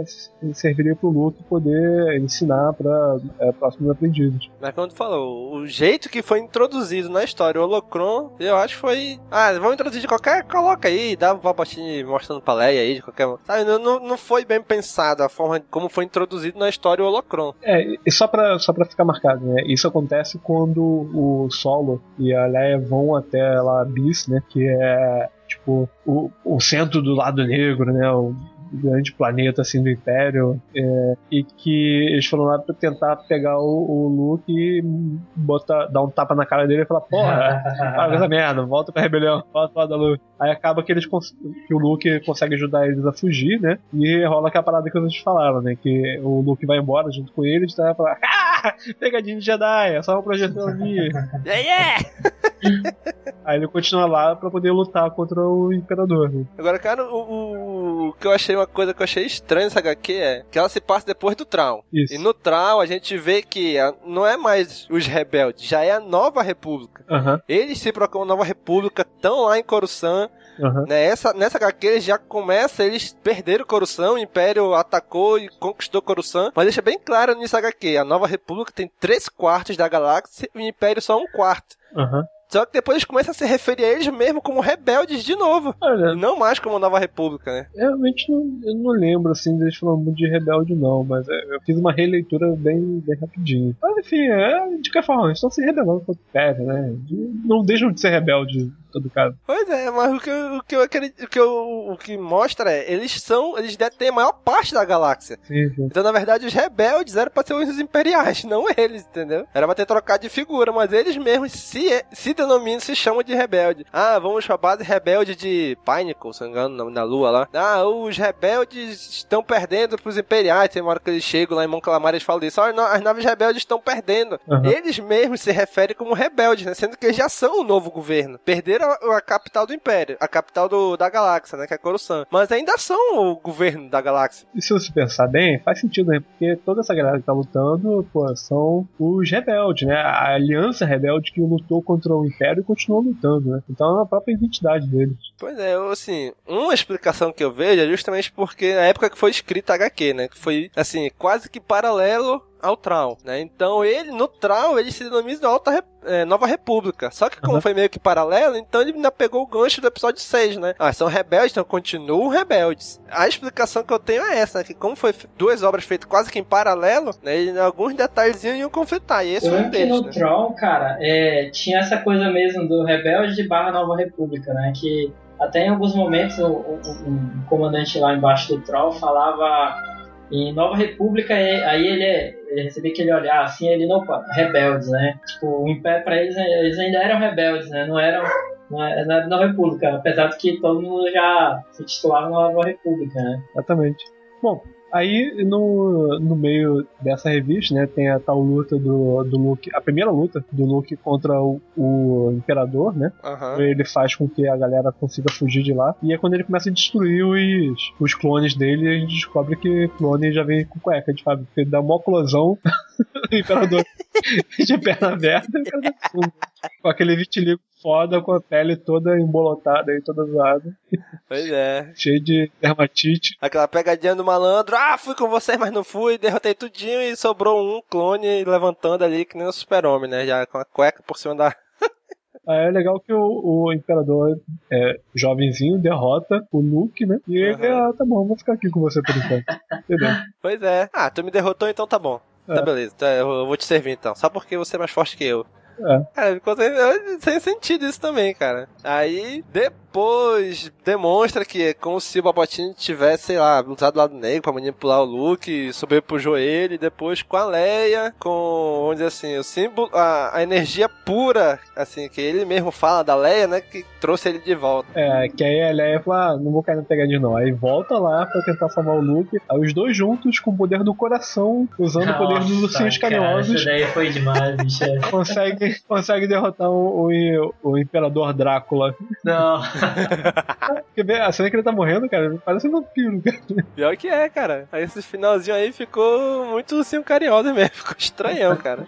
serviria pro Luke poder ensinar para é, próximos aprendizes. Mas tu falou, o jeito que foi introduzido na história o Holocron, eu acho que foi. Ah, vamos introduzir de qualquer. Coloca aí, dá o Palpatine mostrando pra Leia aí, de qualquer. Sabe, não, não, não foi bem pensado a forma como foi introduzido na história o Holocron. É, e só pra, só pra ficar marcado, né? Isso acontece quando o Solo e a Leia vão até lá Bis, né? Que é tipo o, o centro do lado negro, né? O grande planeta assim do Império é, e que eles foram lá pra tentar pegar o, o Luke e botar, dar um tapa na cara dele e falar porra para com essa merda, volta pra rebelião, volta pra da Luke. Aí acaba que eles que o Luke consegue ajudar eles a fugir, né? E rola aquela parada que vocês falaram, né? Que o Luke vai embora junto com eles, tá? Fala, ah, pegadinha de Jedi, é só uma projeção minha. Yeah, yeah! Aí ele continua lá pra poder lutar contra o Imperador. Né? Agora, cara, o, o- o que eu achei uma coisa que eu achei estranha nessa HQ é que ela se passa depois do Traum. Isso. E no Traum a gente vê que não é mais os rebeldes, já é a nova república. Aham, Eles se proclamam nova república, estão lá em Coruscant. Aham. Né? Essa, nessa HQ eles já começa, eles perderam Coruscant, o Império atacou e conquistou Coruscant. Mas deixa bem claro nisso HQ, a nova república tem três quartos da galáxia e o Império só um quarto. aham. Só que depois eles começam a se referir a eles mesmo como rebeldes de novo. Olha, não mais como nova república, né? realmente não, eu não lembro assim deles falando muito de rebelde, não, mas é, eu fiz uma releitura bem, bem rapidinho. Mas enfim, é, de qualquer forma, eles estão se rebelando contra o Império, né? De- Não deixam de ser rebeldes, todo caso. Pois é, mas o que, o que eu acredito, o que, eu- o que mostra é, eles são, eles detêm a maior parte da galáxia. Sim, sim. Então, na verdade, os rebeldes eram pra ser os imperiais, não eles, entendeu? Era pra ter trocado de figura, mas eles mesmos se, se denominam, se chamam de rebelde. Ah, vamos pra base rebelde de Pinnacle, se não me engano, da lua lá. Ah, os rebeldes estão perdendo pros imperiais. Tem uma hora que eles chegam lá em Mon Calamar e eles falam isso. Olha, as naves rebeldes estão perdendo. Aham. Eles mesmos se referem como rebeldes, né? Sendo que eles já são o novo governo. Perderam a, a capital do império, a capital do- da galáxia, né? Que é Coruscant. Mas ainda são o governo da galáxia. E se você pensar bem, faz sentido, né? Porque toda essa galera que tá lutando, pô, são os rebeldes, né? A aliança rebelde que lutou contra o Império e continuou lutando, né? Então é a própria identidade deles. Pois é, eu, assim, uma explicação que eu vejo é justamente porque na época que foi escrita a HQ, né? Que foi, assim, quase que paralelo ao Traum, né? Então ele, no Traum, ele se denomina Alta é, Nova República. Só que como Uhum. foi meio que paralelo, então ele ainda pegou o gancho do episódio 6, né? Ah, são rebeldes, então continuam rebeldes. A explicação que eu tenho é essa, né? Que como foi duas obras feitas quase que em paralelo, né? alguns detalhezinhos iam conflitar, e esse Eu foi um deles, no né? Tron, cara, é, tinha essa coisa mesmo do rebelde barra Nova República, né? Que até em alguns momentos o, o- o- o comandante lá embaixo do Troll falava em Nova República, e- aí ele, ele recebia aquele olhar assim, ele não, rebeldes, né? Tipo, o Império pra eles, eles ainda eram rebeldes, né? Não eram. Não Nova República, apesar de que todo mundo já se titulava Nova República, né? Exatamente. Bom, aí no, no meio dessa revista, né, tem a tal luta do, do Luke, a primeira luta do Luke contra o, o Imperador, né? Aham. Ele faz com que a galera consiga fugir de lá. E é quando ele começa a destruir os, os clones dele, a gente descobre que clone já vem com cueca de fábrica. Ele dá uma eclosão o imperador de perna aberta e o cara fundo. Com aquele vitiligo foda, com a pele toda embolotada e toda zoada, Pois é. cheio de dermatite. Aquela pegadinha do malandro, ah, fui com você, mas não fui, derrotei tudinho e sobrou um clone levantando ali que nem um super-homem, né? Já com a cueca por cima da. Aí é legal que o, o imperador é, jovenzinho derrota o Luke, né? E ele, Aham. ah, tá bom, vou ficar aqui com você por enquanto. Entendeu? Pois é. Ah, tu me derrotou, então tá bom. Tá É. beleza, tá, eu eu vou te servir então. Só porque você é mais forte que eu. É. Cara, sem, sentido isso também, cara. Aí, depois, demonstra que é como se o Palpatine tivesse, sei lá, usado o lado negro pra manipular o Luke, subir pro joelho, e depois com a Leia, com, vamos dizer assim, o símbolo, a, a energia pura, assim, que ele mesmo fala da Leia, né, que trouxe ele de volta. É, que aí a Leia fala, ah, não vou cair na pegadinha não. Aí volta lá pra tentar salvar o Luke. Aí os dois juntos, com o poder do coração, usando o poder dos Nossa, ursinhos carinhosos, foi demais, bicho. consegue, consegue derrotar o, o, o Imperador Drácula. Não. A cena que ele tá morrendo, cara, parece um vampiro, cara. Pior que é, cara. Aí esse finalzinho aí ficou muito assim, carinhoso mesmo. Ficou estranhão, cara.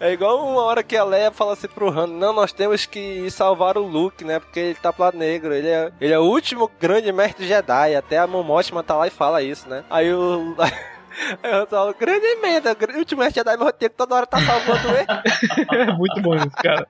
É igual uma hora que a Leia fala assim pro Han, não, nós temos que salvar o Luke, né? Porque ele tá pro lado negro. Ele é, ele é o último grande mestre Jedi. Até a Mon Mothma tá lá e fala isso, né? Aí o... Eu falo, grande merda, o último mestre Jedi meu tempo toda hora tá salvando ele. É muito bom isso, cara.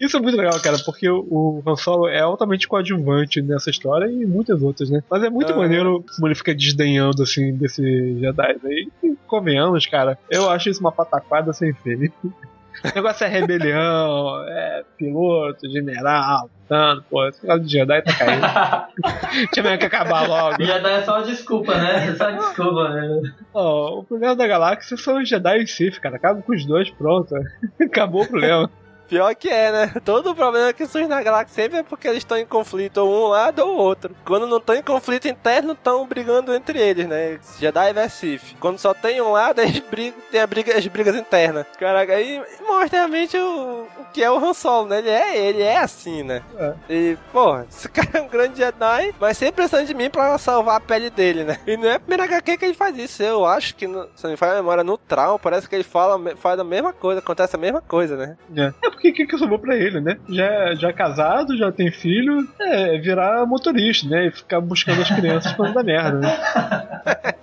Isso é muito legal, cara, porque o, Han Solo é altamente coadjuvante nessa história e muitas outras, né? Mas é muito Aham. maneiro como ele fica desdenhando, assim, desse Jedi aí. E, convenhamos, cara, eu acho isso uma pataquada sem fim. O negócio é rebelião, é piloto, general, lutando, pô, esse negócio de Jedi tá caindo. Tinha mesmo que acabar logo. Já dá só desculpa, né? Só desculpa, né? Ó, o problema da galáxia são os Jedi e Sith, cara. Acaba com os dois, pronto. Acabou o problema. Pior que é, né? Todo o problema que surge na galáxia sempre é porque eles estão em conflito, ou um lado ou outro. Quando não estão em conflito interno, estão brigando entre eles, né? Jedi vs Sith. Quando só tem um lado, eles brigam, tem a briga, as brigas internas. Caraca, aí mostra realmente o, o que é o Han Solo, né? Ele é, ele é assim, né? É. E, porra, esse cara é um grande Jedi, mas sempre precisando de mim pra salvar a pele dele, né? E não é a primeira HQ que ele faz isso. Eu acho que, no, se não me falha a memória, no Traum, parece que ele fala, faz a mesma coisa, acontece a mesma coisa, né? É, porque o que, que sobrou pra ele, né? Já, já é casado, já tem filho, é virar motorista, né? E ficar buscando as crianças quando dá merda, né?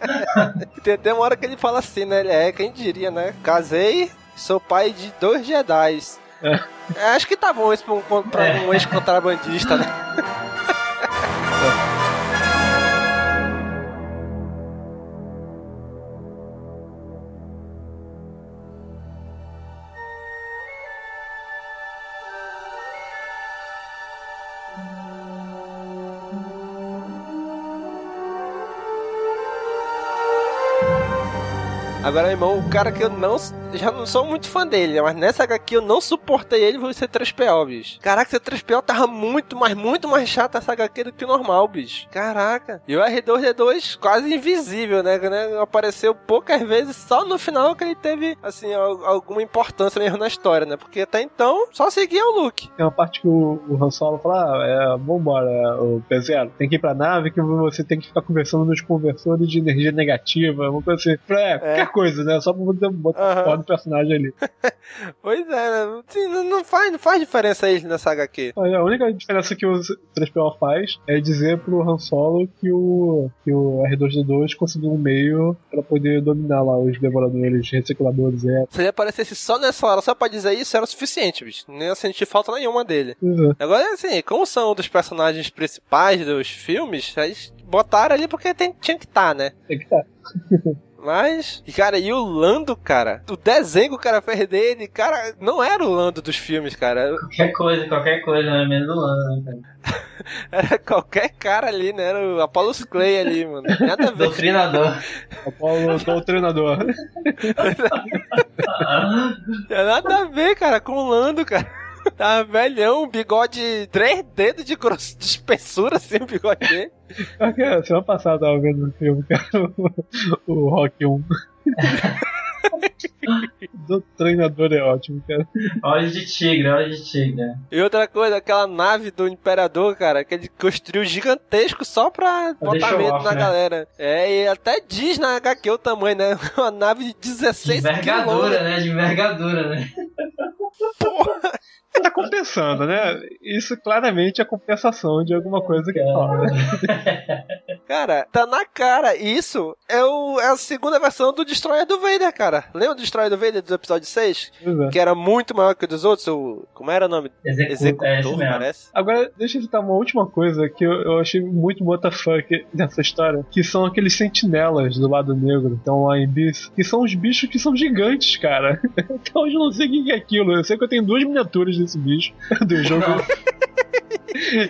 Tem até uma hora que ele fala assim, né? Ele é, quem diria, né? Casei, sou pai de dois Jedi. É. É, Acho que tá bom isso pra um, pra um ex-contrabandista, né? Agora, irmão, o cara que eu não. Já não sou muito fã dele, mas nessa HQ eu não suportei ele foi o C3PO, bicho. Caraca, o C3PO tava muito, mas muito mais chato essa HQ do que o normal, bicho. Caraca. E o R2D2 quase invisível, né? né? Apareceu poucas vezes, só no final que ele teve, assim, al- alguma importância mesmo na história, né? Porque até então só seguia o Luke. Tem uma parte que o, o Han Solo fala, ah, é, vambora, o P0, tem que ir pra nave que você tem que ficar conversando nos conversores de energia negativa, uma coisa assim. É, qualquer coisa, né? Só pra poder botar Aham. Do personagem ali. Pois é, né? Assim, não- faz, não faz diferença ele nessa HQ. A única diferença que o 3PO faz é dizer pro Han Solo que o, que o R2D2 conseguiu um meio pra poder dominar lá os devoradores, recicladores, é. Se ele aparecesse só nessa hora, só pra dizer isso, era o suficiente, bicho. Nem ia sentir falta nenhuma dele. É. Agora, assim, como são um dos personagens principais dos filmes, eles botaram ali porque tem- tinha que estar, né? Tem que tá. Mas, e, cara, e o Lando, cara? O desenho que o cara fez dele, cara, não era o Lando dos filmes, cara. Qualquer coisa, qualquer coisa, né? Menos do Lando, né, cara? Era qualquer cara ali, né? Era o Apollo Clay ali, mano. Nada a ver. Doutrinador. Apolo, o treinador. Tinha nada a ver, cara, com o Lando, cara. Tava velhão, um bigode, três dedos de, grosso, de espessura, assim, o bigode dele. Semana passada eu tava vendo no filme, cara, o, o Rock 1. Do treinador é ótimo, cara. Olhos de tigre, olhos de tigre. E outra coisa, aquela nave do Imperador, cara, que ele construiu gigantesco só pra Pra botar medo off, na né? galera. É, e até diz na HQ o tamanho, né? Uma nave de De 16 envergadura, quilômetros. né? De envergadura, né? Tá compensando, né? Isso claramente é compensação de alguma coisa que fala. Cara, tá na cara. Isso é, o, é a segunda versão do Destroyer do Vader, cara. Lembra do Destroyer do Vader do episódio 6? Pois é. Que era muito maior que o dos outros? O, como era o nome? É Executor, mesmo. parece. Agora, deixa eu citar uma última coisa que eu, eu achei muito WTF nessa história, que são aqueles sentinelas do lado negro, que estão lá em Bis, que são os bichos que são gigantes, cara. Então eu não sei o que é aquilo. Eu sei que eu tenho duas miniaturas desse bicho do jogo.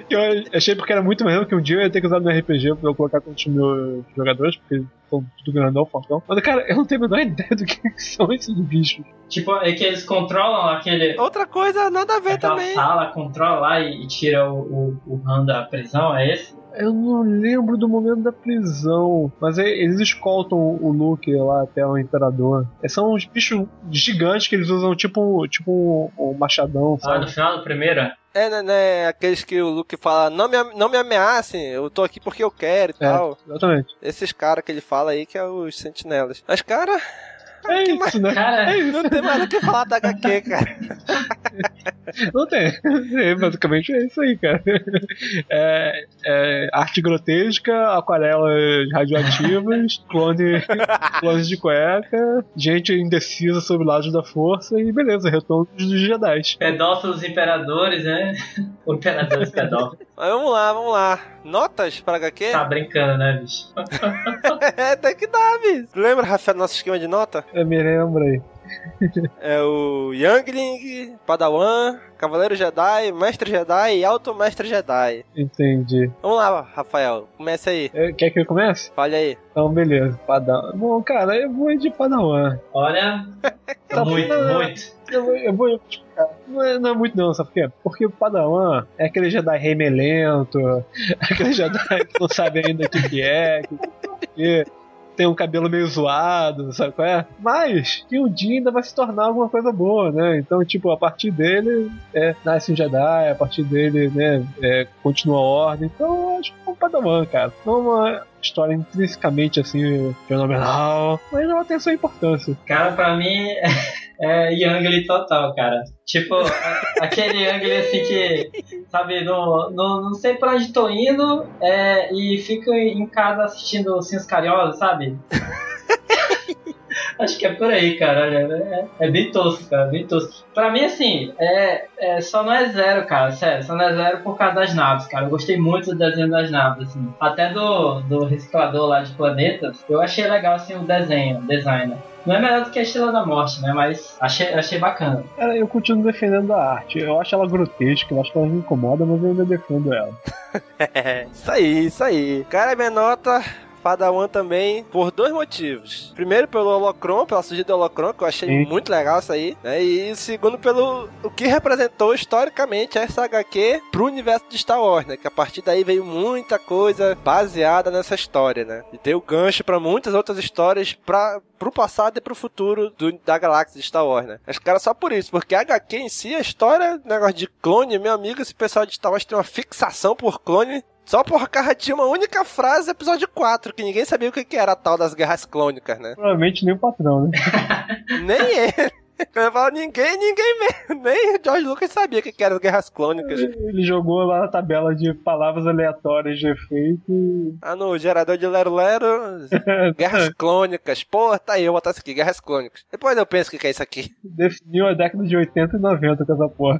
que eu achei porque era muito maneiro que um dia eu ia ter que usar no RPG pra eu colocar com os meus jogadores, porque eles são tudo grandão, fortão. Mas, cara, eu não tenho a menor ideia do que são esses bichos. Tipo, é que eles controlam aquele. Outra coisa, nada a ver Aquela também. sala, controla lá e, e tira o, o, o RAM da prisão, é esse? Eu não lembro do momento da prisão, mas é- eles escoltam o Luke lá até o Imperador. É, São uns bichos gigantes que eles usam tipo, tipo um, um machadão, Ah, no sabe? final do primeiro? É, né, né, aqueles que o Luke fala, não me, não me ameacem, eu tô aqui porque eu quero e É, tal. exatamente. Esses caras que ele fala aí que é os sentinelas. Mas, cara, É isso, né? Cara, não tem mais o que falar da HQ, cara. Não tem. É, basicamente é isso aí, cara. É, é arte grotesca, aquarelas radioativas, clone, clones de cueca, gente indecisa sobre lados da força e beleza, retorno dos Jedi. pedófilos imperadores, né? O imperador dos pedófilos. Mas vamos lá, vamos lá. Notas pra HQ? Tá brincando, né, bicho? é, tem que dar, bicho. Lembra, Rafael, nosso esquema de nota? Eu me lembro aí. É o Youngling, Padawan, Cavaleiro Jedi, Mestre Jedi e Alto Mestre Jedi. Entendi. Vamos lá, Rafael, comece aí. É, Quer que eu comece? Fale aí. Então, beleza. Padawan. Bom, cara, eu vou de Padawan. Olha, Tá muito, muito. Eu, vou- eu vou explicar. Não é, não é muito não, sabe por quê? Porque o Padawan é aquele Jedi remelento, aquele Jedi que não sabe ainda o que, que é, que, que tem um cabelo meio zoado, sabe qual é? Mas que um dia ainda vai se tornar alguma coisa boa, né? Então, tipo, a partir dele é, nasce um Jedi, a partir dele, né, é, continua a ordem. Então, acho que é um Padawan, cara. Não é uma história intrinsecamente assim fenomenal, mas ela tem sua importância. Cara, pra mim é Yangli total, cara. Tipo, aquele Yangli assim que, sabe, não, não, não sei pra onde tô indo é, e fico em casa assistindo Ursinhos Carinhosos, sabe? Acho que é por aí, cara. É, é bem tosco, cara, bem tosco. Pra mim, assim, é, é, só não é zero, cara, sério. Só não é zero por causa das naves, cara. Eu gostei muito do desenho das naves, assim. Até do, do reciclador lá de planetas, eu achei legal, assim, o desenho, o design. Não é melhor do que a Estrela da Morte, né? Mas achei, achei bacana. Cara, eu continuo defendendo a arte. Eu acho ela grotesca, eu acho que ela me incomoda, mas eu ainda defendo ela. isso aí, isso aí. Cara, minha nota. Padawan também, por dois motivos. Primeiro, pelo Holocron, pela surgida do Holocron, que eu achei Sim. muito legal isso aí. Né? E segundo, pelo o que representou historicamente essa HQ pro universo de Star Wars, né? Que a partir daí veio muita coisa baseada nessa história, né? E deu gancho pra muitas outras histórias pra, pro passado e pro futuro do- da galáxia de Star Wars, né? Mas, cara, só por isso, porque a HQ em si, a história, negócio de clone, meu amigo, esse pessoal de Star Wars tem uma fixação por clone. Só por causa de uma única frase episódio 4, que ninguém sabia o que era a tal das guerras clônicas, né? Provavelmente nem o patrão, né? Nem ele. Eu falo ninguém, ninguém mesmo. Nem o George Lucas sabia o que eram as guerras clônicas. Ele jogou lá na tabela de palavras aleatórias de efeito. Ah, no gerador de Lero Lero, guerras clônicas. Pô, tá aí, eu vou botar isso aqui, guerras clônicas. Depois eu penso o que é isso aqui. definiu a década de 80 e 90 com essa porra.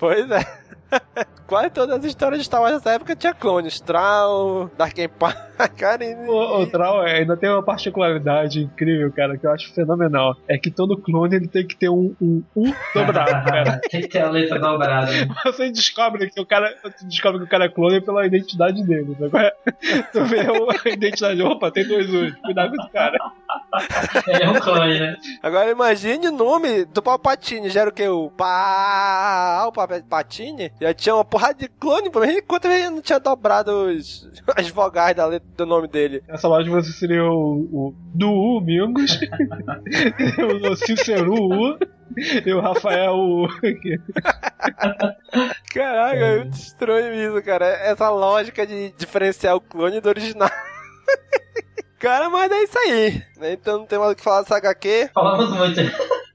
Pois é. Quase todas as histórias de Star Wars nessa época tinha clones. Troll, Dark Empire, cara. e- O, o Trau ainda tem uma particularidade incrível, cara, que eu acho fenomenal. É que todo clone ele tem que ter um, um, um dobrado, cara. Tem que ter a letra dobrada. né? Você descobre que o cara. Descobre que o cara é clone pela identidade dele. Agora, tu vê a identidade. Opa, tem dois U's. Cuidado com esse cara. Ele é um clone, né? Agora imagine o nome do Palpatine. Já era o que? O Pa... o Palpatine? Já tinha uma porrada de clone, por enquanto ele não tinha dobrado os... as vogais da letra do nome dele. Nessa loja você seria o, o Duú Mingos, o Cícero U e o Rafael U. Caraca, é muito estranho isso, cara. Essa lógica de diferenciar o clone do original. Cara, mas é isso aí. Então não tem mais o que falar dessa HQ. Falamos muito.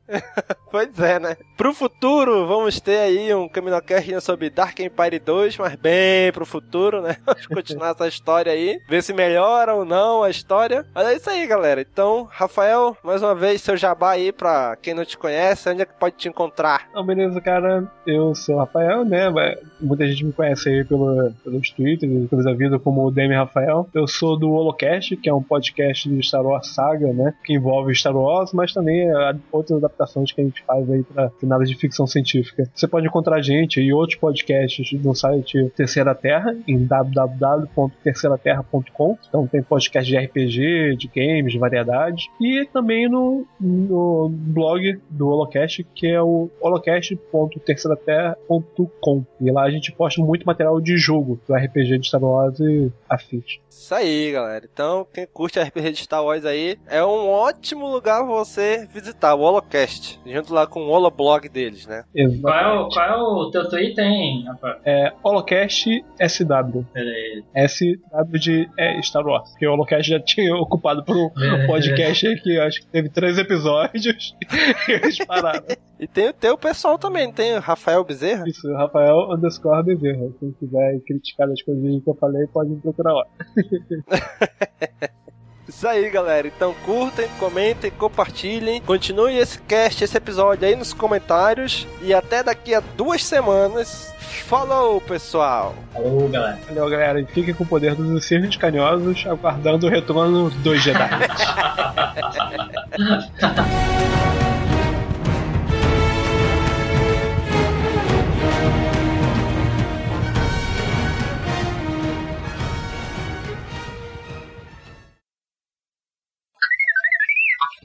Pois é, né? Pro futuro, vamos ter aí um Caminocast sobre Dark Empire 2, mas bem pro futuro, né? Vamos continuar essa história aí, ver se melhora ou não a história. Mas é isso aí, galera. Então, Rafael, mais uma vez, seu jabá aí pra quem não te conhece, onde é que pode te encontrar? Então, beleza, cara. Eu sou o Rafael, né? Muita gente me conhece aí pelo, pelos Twitter, pelos vida, como o Demi Rafael. Eu sou do Holocast, que é um podcast de Star Wars Saga, né? Que envolve Star Wars, mas também outras adaptações que a gente faz aí para finais de ficção científica. Você pode encontrar a gente e outros podcasts no site Terceira Terra, em www.terceiraterra.com. Então tem podcast de RPG, de games, de variedades. E também no, no blog do Holocast, que é o holocast.terceiraterra.com. E lá a gente posta muito material de jogo do RPG de Star Wars e afins. Isso aí, galera. Então, quem curte RPG de Star Wars aí, é um ótimo lugar você visitar o Holocast, junto lá com o Holoblog deles, né? Qual é, o, qual é o teu Twitter, hein, rapaz? É Holocast SW. Beleza. SW de é, Star Wars. Porque o Holocast já tinha ocupado por um podcast aí que acho que teve três episódios e eles pararam. E tem o teu pessoal também, tem o Rafael Bezerra? Isso, Rafael underscore Bezerra. Quem quiser criticar as coisinhas que eu falei, pode me procurar lá. Isso aí, galera. Então curtem, comentem, compartilhem. Continue esse cast, esse episódio aí nos comentários. E até daqui a duas semanas. Falou, pessoal! Falou, galera. Valeu, galera. E fiquem com o poder dos insígnios canhosos, aguardando o retorno dos Jedi.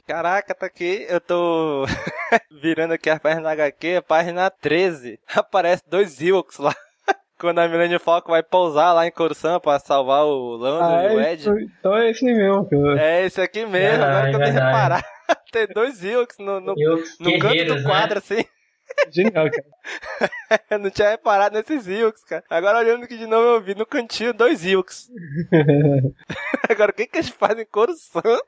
Caraca, tá aqui, eu tô virando aqui a página HQ, a página 13. Aparece dois Ewoks lá. Quando a Millennium Falcon vai pousar lá em Coruscant pra salvar o Lando ah, e o é Ed. isso, então é esse mesmo. Eu... É esse aqui mesmo, Ah, agora que eu é verdade. reparar. Tem dois Ewoks no, no, no canto do né? quadro, assim. Genial, cara. Eu não tinha reparado nesses Ewoks, cara. Agora olhando aqui de novo eu vi no cantinho dois Ewoks. Agora o que que eles fazem em Coruscant?